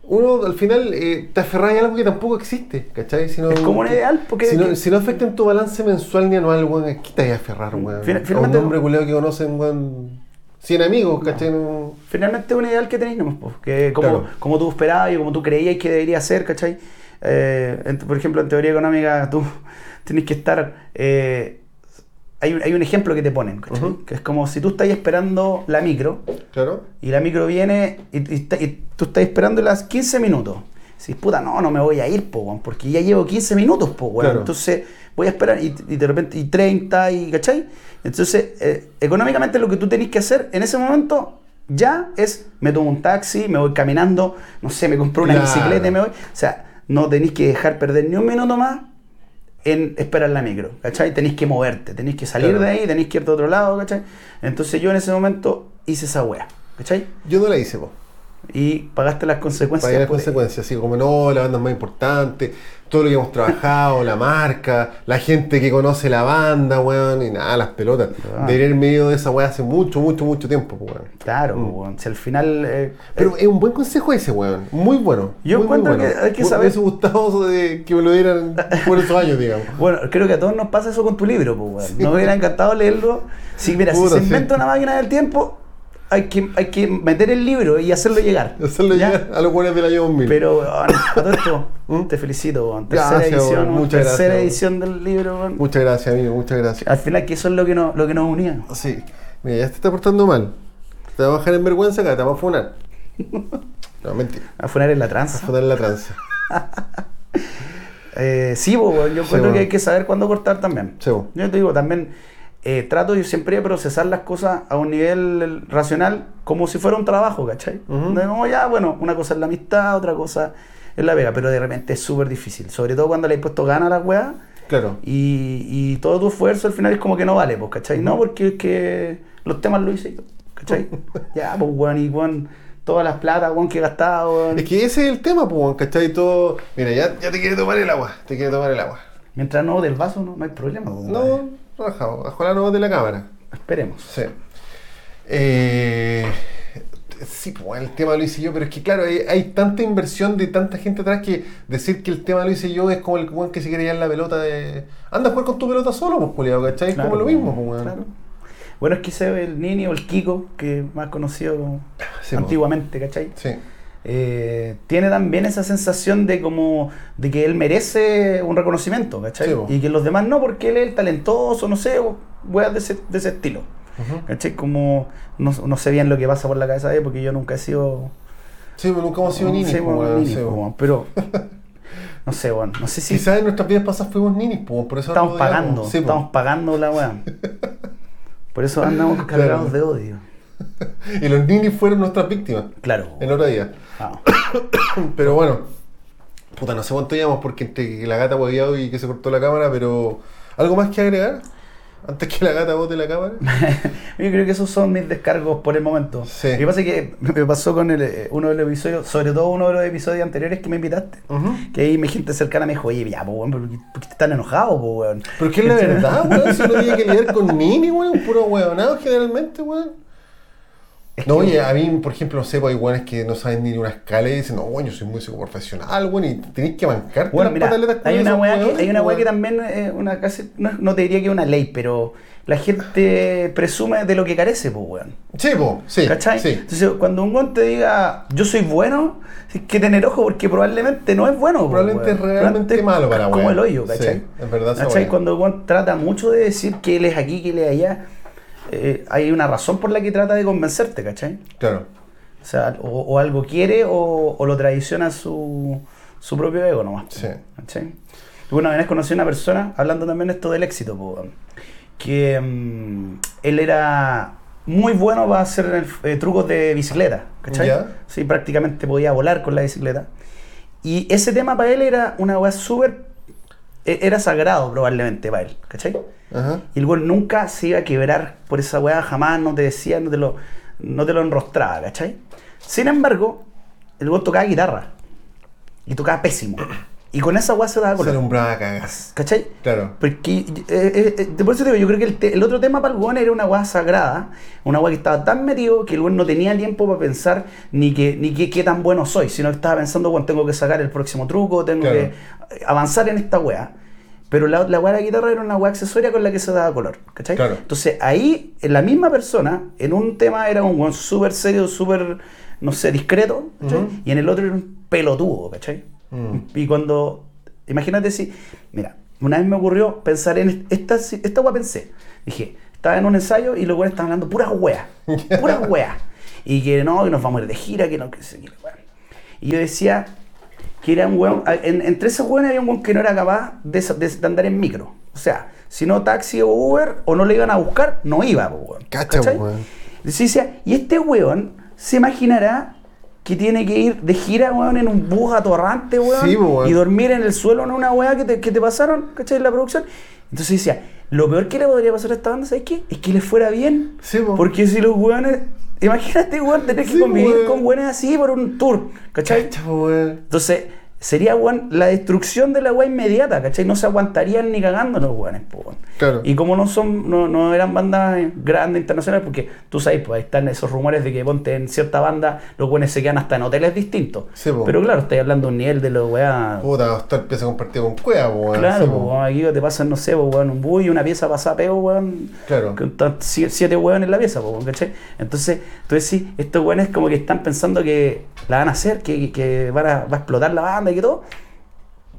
uno al final eh, te aferras a algo que tampoco existe, ¿cachai? Si no- Es como un ideal, porque- Si no, que- si no afecta en tu balance mensual ni anual, weón, ¿a ¿qué te vas a aferrar, weón? Fin- a un hombre culeo que conocen, weón, 100 amigos, ¿cachai? No- Finalmente es un ideal que tenéis pues, que como, Claro. como tú esperabas y como tú creías que debería ser, ¿cachai? Eh, en- por ejemplo, en teoría económica tú tenés que estar... eh, hay, un, hay un ejemplo que te ponen. Que es como si tú estás esperando la micro Claro. y la micro viene y, y tú estás esperando las 15 minutos. Si puta, no, no me voy a ir, po, porque ya llevo 15 minutos, po. Claro. Entonces voy a esperar y, y de repente, y 30, y, ¿cachai? Entonces, eh, económicamente lo que tú tenés que hacer en ese momento ya es, me tomo un taxi, me voy caminando, no sé, me compro una Claro. bicicleta y me voy. O sea, no tenéis que dejar perder ni un minuto más en esperar la micro, ¿cachai? Tenéis que moverte, tenéis que salir Claro. de ahí, tenéis que ir a otro lado, ¿cachai? Entonces yo en ese momento hice esa wea, ¿cachai? Yo no la hice, po. y pagaste las consecuencias. Para las consecuencias, así como no, la banda es más importante, todo lo que hemos trabajado, la marca, la gente que conoce la banda, weón, y nada, las pelotas. Ah. Debería haberme ido de esa weá hace mucho, mucho, mucho tiempo, pues, weón. Claro, Mm. weón. si al final. eh, Pero es un buen consejo ese, weón. Muy bueno. Yo muy, muy encuentro bueno. que hay que saber- Me hubiese gustado de que me lo dieran por esos años, digamos. bueno, creo que a todos nos pasa eso con tu libro, pues, weón. Nos hubiera encantado leerlo. Sí, mira, si se sí. inventa una máquina del tiempo, hay que, hay que meter el libro y hacerlo llegar. Hacerlo ¿ya? llegar a los buenos del año 2000. Pero, a todo esto, te felicito. Tercera Gracias, edición. Muchas Tercera gracias, edición del libro. Muchas gracias, amigo, muchas gracias. Al final, que eso es lo que nos, lo que nos unía. Sí. Mira, ya te está portando mal. Te va a bajar en vergüenza acá, te va a funar. No, mentira. A funar en la A tranza. funar en la tranza. Eh, sí, po, weón, yo Sí, weón. que hay que saber cuándo cortar también. Sí. Yo te digo, también eh, trato yo siempre de procesar las cosas a un nivel racional como si fuera un trabajo, ¿cachai? Ujú. De como ya, bueno, una cosa es la amistad, otra cosa es la vega, pero de repente es súper difícil, sobre todo cuando le has puesto ganas a las weas Claro. y, y todo tu esfuerzo al final es como que no vale, pues, ¿cachai? No, porque es que los temas lo hice yo, ¿cachai? ya, pues, weón, y weón, todas las platas, weón, que he gastado, weón. Es que ese es el tema, pues, ¿cachai? Todo... Mira, ya, ya te quiere tomar el agua, te quiere tomar el agua. Mientras no del vaso, no, no hay problema, pues, weón. No, rajado, ojalá no de la cámara. Esperemos. Sí. Eh, sí, pues el tema lo hice yo, pero es que claro, hay, hay tanta inversión de tanta gente atrás que decir que el tema lo hice yo es como el weón que se quiere llevar la pelota de. Anda a jugar con tu pelota solo, pues, culiao, ¿cachai? Es como lo mismo, pues, weón. claro. Bueno, es que ese el Nini o el Kiko, que más conocido Sí, po. antiguamente, ¿cachai? Sí. Eh, tiene también esa sensación de como de que él merece un reconocimiento, ¿cachai? Sí, po. y que los demás no, porque él es el talentoso, no sé, weas de ese, de ese estilo. Como no, no sé bien lo que pasa por la cabeza de él, porque yo nunca he sido. Sí, pues nunca hemos sido ninis, pero. No sé, bueno, no sé si Quizás en nuestras vidas pasadas fuimos ninis, por eso estamos pagando, Sí, estamos pagando la weá. Por eso andamos cargados de odio. Y los ninis fueron nuestras víctimas Claro. en otro día. Ah. Pero bueno, puta, no sé cuánto llevamos porque entre la gata hueveado y que se cortó la cámara, pero ¿algo más que agregar? Antes que la gata bote la cámara. Yo creo que esos son mis descargos por el momento. Sí. Lo que pasa es que me pasó con el, eh, uno de los episodios, sobre todo uno de los episodios anteriores que me invitaste. Que ahí mi gente cercana me dijo, oye, ya, weón, ¿por qué, qué están enojados, pues, weón? Pero es que es la verdad, weón. Si uno tiene que lidiar con nini, weón, puro weonado generalmente, weón. Es No, oye, a mí, por ejemplo, no sé, pues hay weones que no saben ni una escala y dicen, no, weón, yo soy músico profesional, weón, y tenés que bancarte Bueno, las mira, hay una weá que, hay una weá que también, eh, una casi, no, no te diría que es una ley, pero la gente presume de lo que carece, pues, weón. Sí, sí. ¿Cachai? Sí. Entonces, cuando un weón te diga, yo soy bueno, es que tener ojo porque probablemente no es bueno. po, Probablemente es realmente malo para Como weón. el hoyo, Sí, ¿cachai? es verdad ¿Cachai? Cuando el weón trata mucho de decir que él es aquí, que él es allá, eh, hay una razón por la que trata de convencerte, ¿cachai? Claro. O sea, o, o algo quiere o, o lo traiciona su, su propio ego nomás. Sí. ¿cachai? Y Bueno, una vez conocí a una persona, hablando también de esto del éxito, po, que mm, él era muy bueno para hacer eh, trucos de bicicleta, ¿cachai? Sí, prácticamente podía volar con la bicicleta. Y ese tema para él era una weá súper... e- Era sagrado probablemente para él, ¿cachai? Ajá. Y el weón nunca se iba a quebrar por esa weá, jamás no te decía, no te lo, no te lo enrostraba, ¿cachai? Sin embargo, el weón tocaba guitarra. Y tocaba pésimo. Y con esa weá se daba Se color. alumbraba cagas. ¿Cachai? Claro. Porque, eh, eh, eh, por eso te digo, yo creo que el, te- el otro tema para el weón era una weá sagrada, una weá que estaba tan metido que el weón no tenía tiempo para pensar ni que ni que, qué tan bueno soy, sino que estaba pensando, bueno, tengo que sacar el próximo truco, tengo Claro. que avanzar en esta weá. Pero la, la weá de la guitarra era una weá accesoria con la que se daba color, ¿cachai? Claro. Entonces ahí, en la misma persona, en un tema era un weón súper serio, súper, no sé, discreto, ¿cachai? Y en el otro era un pelotudo, ¿cachai? Mm. Y cuando, imagínate si, mira, una vez me ocurrió pensar en esta, esta weá pensé. Dije, estaba en un ensayo y los weones estaban hablando puras weas, puras weas. Y que no, que nos vamos a ir de gira, que no, que weá. Y yo decía que era un weón, en- entre esos weones había un weón que no era capaz de, de- de andar en micro. O sea, si no taxi o Uber o no le iban a buscar, no iba, weón. Cacha, weón. Y este weón se imaginará que tiene que ir de gira, weón, en un bus atorrante, weón, Sí, weón. y dormir en el suelo en una weá que te, que te pasaron, ¿cachai? En la producción. Entonces decía, lo peor que le podría pasar a esta banda, ¿sabes qué? Es que le fuera bien. Sí, po. Porque si los weones, imagínate, weón, tener que Sí, convivir weón. con weones así por un tour, ¿cachai? Weón. Entonces, sería, weón, la destrucción de la weá inmediata, ¿cachai? No se aguantarían ni cagando los weones, po, weón. Claro. Y como no son, no, no eran bandas grandes internacionales, porque tú sabes, pues ahí están esos rumores de que ponte en cierta banda, los buenos se quedan hasta en hoteles distintos. Sí, po. Pero claro, estoy hablando de un nivel de los weá. Puta, estar pieza compartida con cueva, po, weón. Claro, Sí, pues, po. aquí te pasan, no sé, pues, weón, un bus y una pieza pasada peo, weón. Claro. Con siete weones en la pieza, pues, weón, ¿cachai? Entonces, entonces sí, estos weones como que están pensando que la van a hacer, que, que van a, va a explotar la banda y que todo.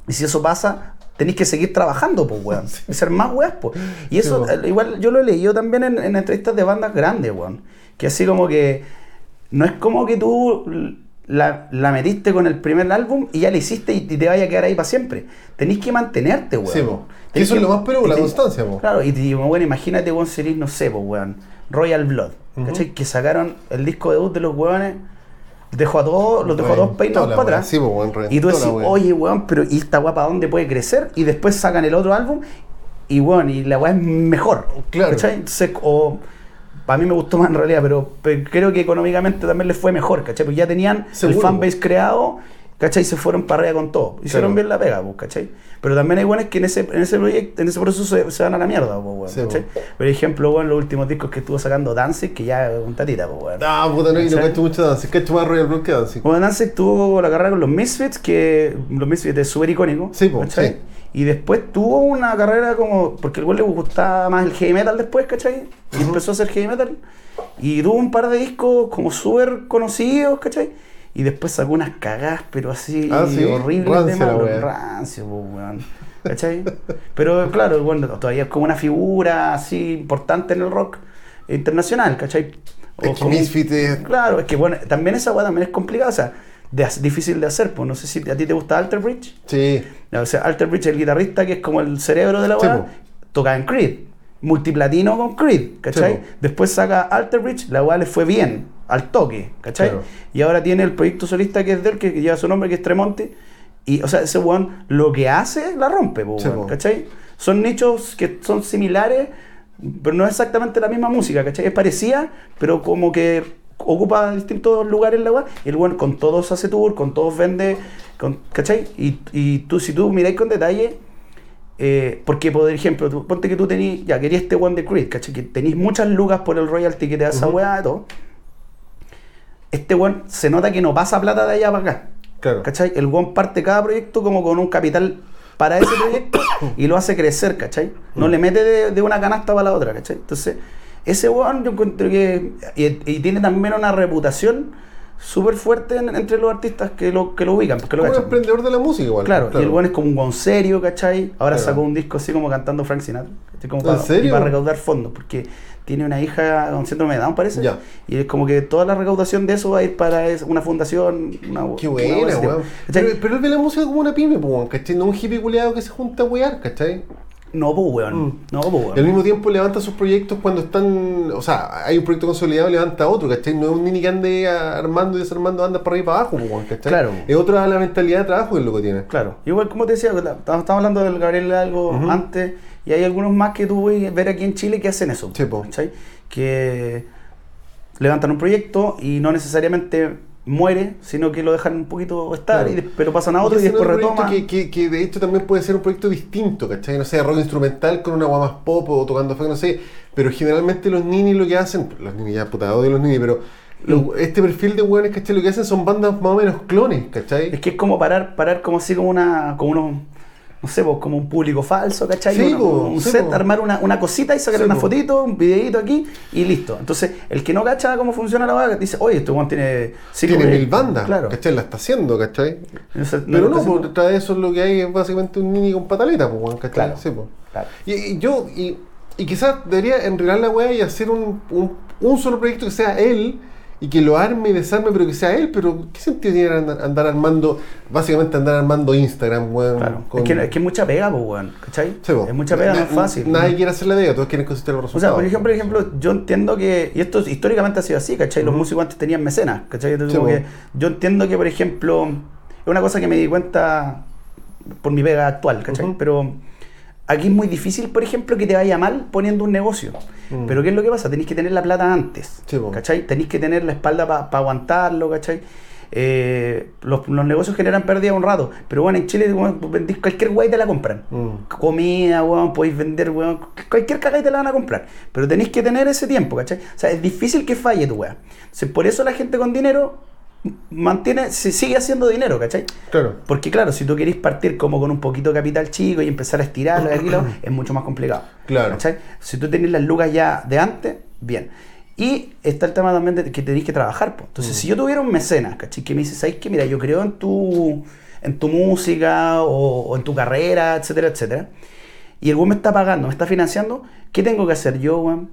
Y si eso pasa, tenéis que seguir trabajando, pues, weón. Y ser más weas, pues. Y eso, Sí, eh, igual, yo lo he leído también en, en entrevistas de bandas grandes, weón. Que así como que. No es como que tú la, la metiste con el primer álbum y ya la hiciste y, y te vaya a quedar ahí para siempre. Tenés que mantenerte, weón. Sí, po. Que Tenés eso es lo más pero la constancia, po. Claro, y te digo, bueno, imagínate, weón, series, no sé, pues, weón, Royal Blood, Ujú. ¿cachai? Que sacaron el disco debut de los weones, dejó a todos, los dejó a todos peinados para atrás. Sí, reventó y tú decís, oye, weón, pero ¿y esta weá para dónde puede crecer? Y después sacan el otro álbum y, weón, y la weá es mejor. Claro. ¿cachai? Entonces, o. A mí me gustó más en realidad, pero, pero creo que económicamente también les fue mejor, ¿cachai? Porque ya tenían Seguro. el fanbase creado, ¿cachai? Y se fueron para arriba con todo. Hicieron Claro. bien la pega, pues, ¿cachai? Pero también hay buenos que en ese, en ese proyecto, en ese proceso se, se van a la mierda, pues, weón, Sí, ¿cachai? pues. Por ejemplo, bueno, los últimos discos que estuvo sacando Danzig, que ya es un tatita, pues, weón. Ah, puta, no, y no cacho mucho Dancing. Cacho más Royal Blood que Dancing. Bueno, Danzig tuvo la carrera con los Misfits, que los Misfits es súper icónico. Sí, po, ¿cachai? sí. Y después tuvo una carrera como. Porque al güey le gustaba más el heavy metal después, ¿cachai? Y empezó a hacer heavy metal. Y tuvo un par de discos como súper conocidos, ¿cachai? Y después sacó unas cagadas, pero así Ah, sí, horribles de malo. Rancio, po, weón. ¿Cachai? pero claro, bueno, todavía es como una figura así importante en el rock internacional, ¿cachai? O Es que como- Misfit es... Claro, es que bueno, también esa weá también es complicada, o sea, de, difícil de hacer, pues no sé si a ti te gusta Alter Bridge. Sí. O sea, Alter Bridge, el guitarrista que es como el cerebro de la weá, toca en Creed, multiplatino con Creed, ¿cachai? Sí. Después saca Alter Bridge, la weá le fue bien, al toque, ¿cachai? Claro. Y ahora tiene el proyecto solista que es de él, que lleva su nombre, que es Tremonti, y o sea, ese weón lo que hace, la rompe, po, weón. ¿cachai? Son nichos que son similares, pero no es exactamente la misma música, ¿cachai? Es parecida, pero como que ocupa distintos lugares la weá, y el weón con todos hace tour, con todos vende, con, ¿cachai? Y, y tú, si tú miráis con detalle, eh, porque, por ejemplo, tú- ponte que tú tenías, ya querías este One de Creed, ¿cachai? Que tenéis muchas lucas por el royalty que te da esa weá y todo. Este one se nota que no pasa plata de allá para acá. Claro. ¿Cachai? El one parte cada proyecto como con un capital para ese proyecto y lo hace crecer, ¿cachai? No Mm. le mete de, de una canasta para la otra, ¿cachai? Entonces, ese one yo encuentro que. Y, y tiene también una reputación súper fuerte en- entre los artistas que lo, que lo ubican, porque lo un cachan. emprendedor de la música igual. Claro, y el buen es como un buen serio, ¿cachai? Ahora Claro. sacó un disco así como cantando Frank Sinatra. Como ¿En para, serio? y para recaudar fondos, porque tiene una hija con síndrome de Down, parece. Ya. Y es como que toda la recaudación de eso va a ir para una fundación. Una, Qué buena, weón. Pero, pero él ve la música como una pyme, pues, weón, ¿cachai? No un hippie culeado que se junta a wear, ¿cachai? No, pues, weón. Mm. No, pues, weón. Y al mismo tiempo levanta sus proyectos cuando están. O sea, hay un proyecto consolidado y levanta otro, ¿cachai? No es un nini que ande armando y desarmando andas para arriba y para abajo, weón, ¿cachai? Claro. Es otra la mentalidad de trabajo que es lo que tiene. Claro. Igual, como te decía, estábamos hablando del Gabriel algo antes, y hay algunos más que tú puedes ver aquí en Chile que hacen eso. Sí. Que levantan un proyecto y no necesariamente muere, sino que lo dejan un poquito estar, Claro. y de- pero pasan a otro y, ese después retoman. Que, que, que de hecho también puede ser un proyecto distinto, ¿cachai? No sé, rock instrumental con una guama más pop o tocando funk, no sé. Pero generalmente los ninis lo que hacen, los ninis ya puta, odio los ninis, pero lo- este perfil de hueones, ¿cachai? Lo que hacen son bandas más o menos clones, ¿cachai? Es que es como parar, parar como así como una, como unos, no sé, pues, como un público falso, ¿cachai? Sí, Uno- po, un sí, set, po. armar una, una cosita y sacar Sí, una po. fotito, un videito aquí y listo. Entonces, el que no cacha cómo funciona la vaga dice, oye, este weón tiene Tiene mil proyectos". bandas, Claro. ¿cachai? La está haciendo, ¿cachai? Entonces, Pero no, entonces, por detrás de eso lo que hay es básicamente un nini con pataleta, pues, ¿cachai? Claro. Sí, pues. claro. Y, y yo, y, y quizás debería enredar la weá y hacer un, un, un solo proyecto que sea él y que lo arme y desarme, pero que sea él. Pero, ¿qué sentido tiene andar, andar armando, básicamente andar armando Instagram, weón? Claro. con- Es, que, es que mucha pega, weón, ¿cachai? Sí, es mucha pega, no es fácil. Nadie quiere hacer la vega, todos quieren consistir los O sea, resultados. por ejemplo, por ejemplo, yo entiendo que, y esto históricamente ha sido así, ¿cachai? Los músicos antes tenían mecenas, ¿cachai? Entonces, Sí, como po. que yo entiendo que, por ejemplo, es una cosa que me di cuenta por mi pega actual, ¿cachai? Pero aquí es muy difícil, por ejemplo, que te vaya mal poniendo un negocio. Mm. Pero ¿qué es lo que pasa? Tenéis que tener la plata antes, Sí. Tenéis que tener la espalda para aguantarlo, ¿cachai? Eh, los, los negocios generan pérdida un rato, pero bueno, en Chile weón, vendís cualquier guay te la compran Mm. comida, weón, podéis vender, weón, cualquier cagada y te la van a comprar. Pero tenéis que tener ese tiempo, ¿cachai? O sea, es difícil que falle tu weá. Entonces, por eso la gente con dinero mantiene, se sigue haciendo dinero, ¿cachai? Claro. Porque claro, si tú querés partir como con un poquito de capital chico y empezar a estirarlo y alquilarlo, es mucho más complicado. Claro. ¿cachai? Si tú tenés las lucas ya de antes, bien. Y está el tema también de que tenéis que trabajar. pues. Entonces, Mm. si yo tuviera un mecenas, ¿cachai? Que me dice, ¿sabes qué? Mira, yo creo en tu, en tu música o, o en tu carrera, etcétera, etcétera. Y el weón me está pagando, me está financiando. ¿Qué tengo que hacer yo, weón?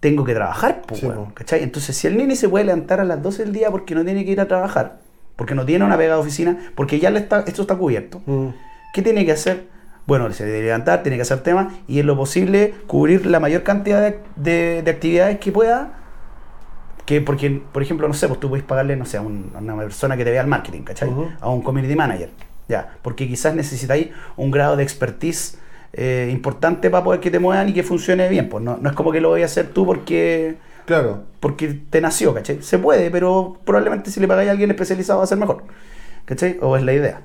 Tengo que trabajar, pues, Sí, po. ¿cachai? Entonces, si el nini se puede levantar a las 12 del día porque no tiene que ir a trabajar, porque no tiene una pega de oficina, porque ya le está, esto está cubierto. Mm. ¿Qué tiene que hacer? Bueno, se debe levantar, tiene que hacer temas y en lo posible cubrir la mayor cantidad de, de- de actividades que pueda. Que porque, por ejemplo, no sé, pues tú puedes pagarle, no sé, a, un- a una persona que te vea el marketing, ¿cachai? A un community manager, ya. Porque quizás necesitáis un grado de expertise eh, importante para poder que te muevan y que funcione bien. Pues no, no es como que lo voy a hacer tú porque Claro. porque te nació, ¿cachai? Se puede, pero probablemente si le pagáis a alguien especializado va a ser mejor, ¿cachai? O es la idea.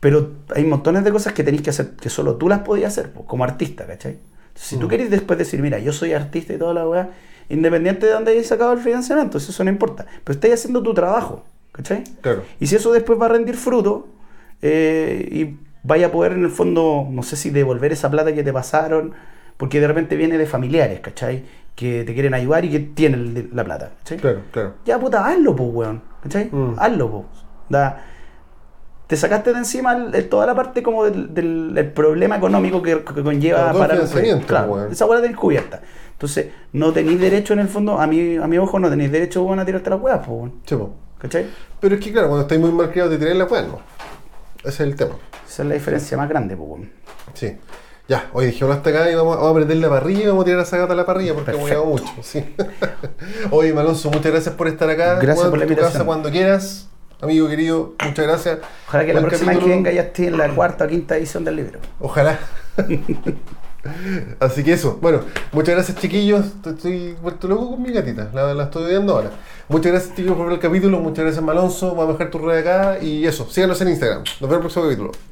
Pero hay montones de cosas que tenéis que hacer, que solo tú las podías hacer, pues, como artista, ¿cachai? Si tú Mm. querés después decir, mira, yo soy artista y toda la weá, independiente de dónde hayas sacado el financiamiento, eso, no importa. Pero estáis haciendo tu trabajo, ¿cachai? Claro. Y si eso después va a rendir fruto eh, y vaya a poder en el fondo, no sé si devolver esa plata que te pasaron, porque de repente viene de familiares, ¿cachai? Que te quieren ayudar y que tienen el- la plata, ¿cachai? Claro, claro. Ya puta, hazlo, pues, weón, ¿cachai? Mm. Hazlo, pues. Da- te sacaste de encima el- el- toda la parte como del, del- el problema económico que, que conlleva el para financiamiento, Claro, weón. esa weá la tenés cubierta. Entonces, no tenéis derecho en el fondo, a mi, a mi ojo, no tenéis derecho weón, a tirarte las weas, pues, weón. Sí, po. ¿Cachai? Pero es que claro, cuando estáis muy mal criados te tiráis la weá, no. Ese es el tema. Esa es la diferencia más grande, pues. Sí. Ya, hoy dijimos hasta acá y vamos, vamos a prender la parrilla y vamos a tirar esa gata a la parrilla porque hemos llegado mucho. Sí. Oye, Malonzo, muchas gracias por estar acá. Gracias por la tu invitación. casa cuando quieras. Amigo querido, muchas gracias. Ojalá que la Buen próxima vez que venga ya esté en la cuarta o quinta edición del libro. Ojalá. Así que eso. Bueno, muchas gracias chiquillos. Estoy, vuelto loco con mi gatita. La, la estoy odiando ahora. Muchas gracias chiquillos por ver el capítulo. Muchas gracias Malonzo. Vamos a dejar tu red acá. Y eso. Síganos en Instagram. Nos vemos en el próximo capítulo.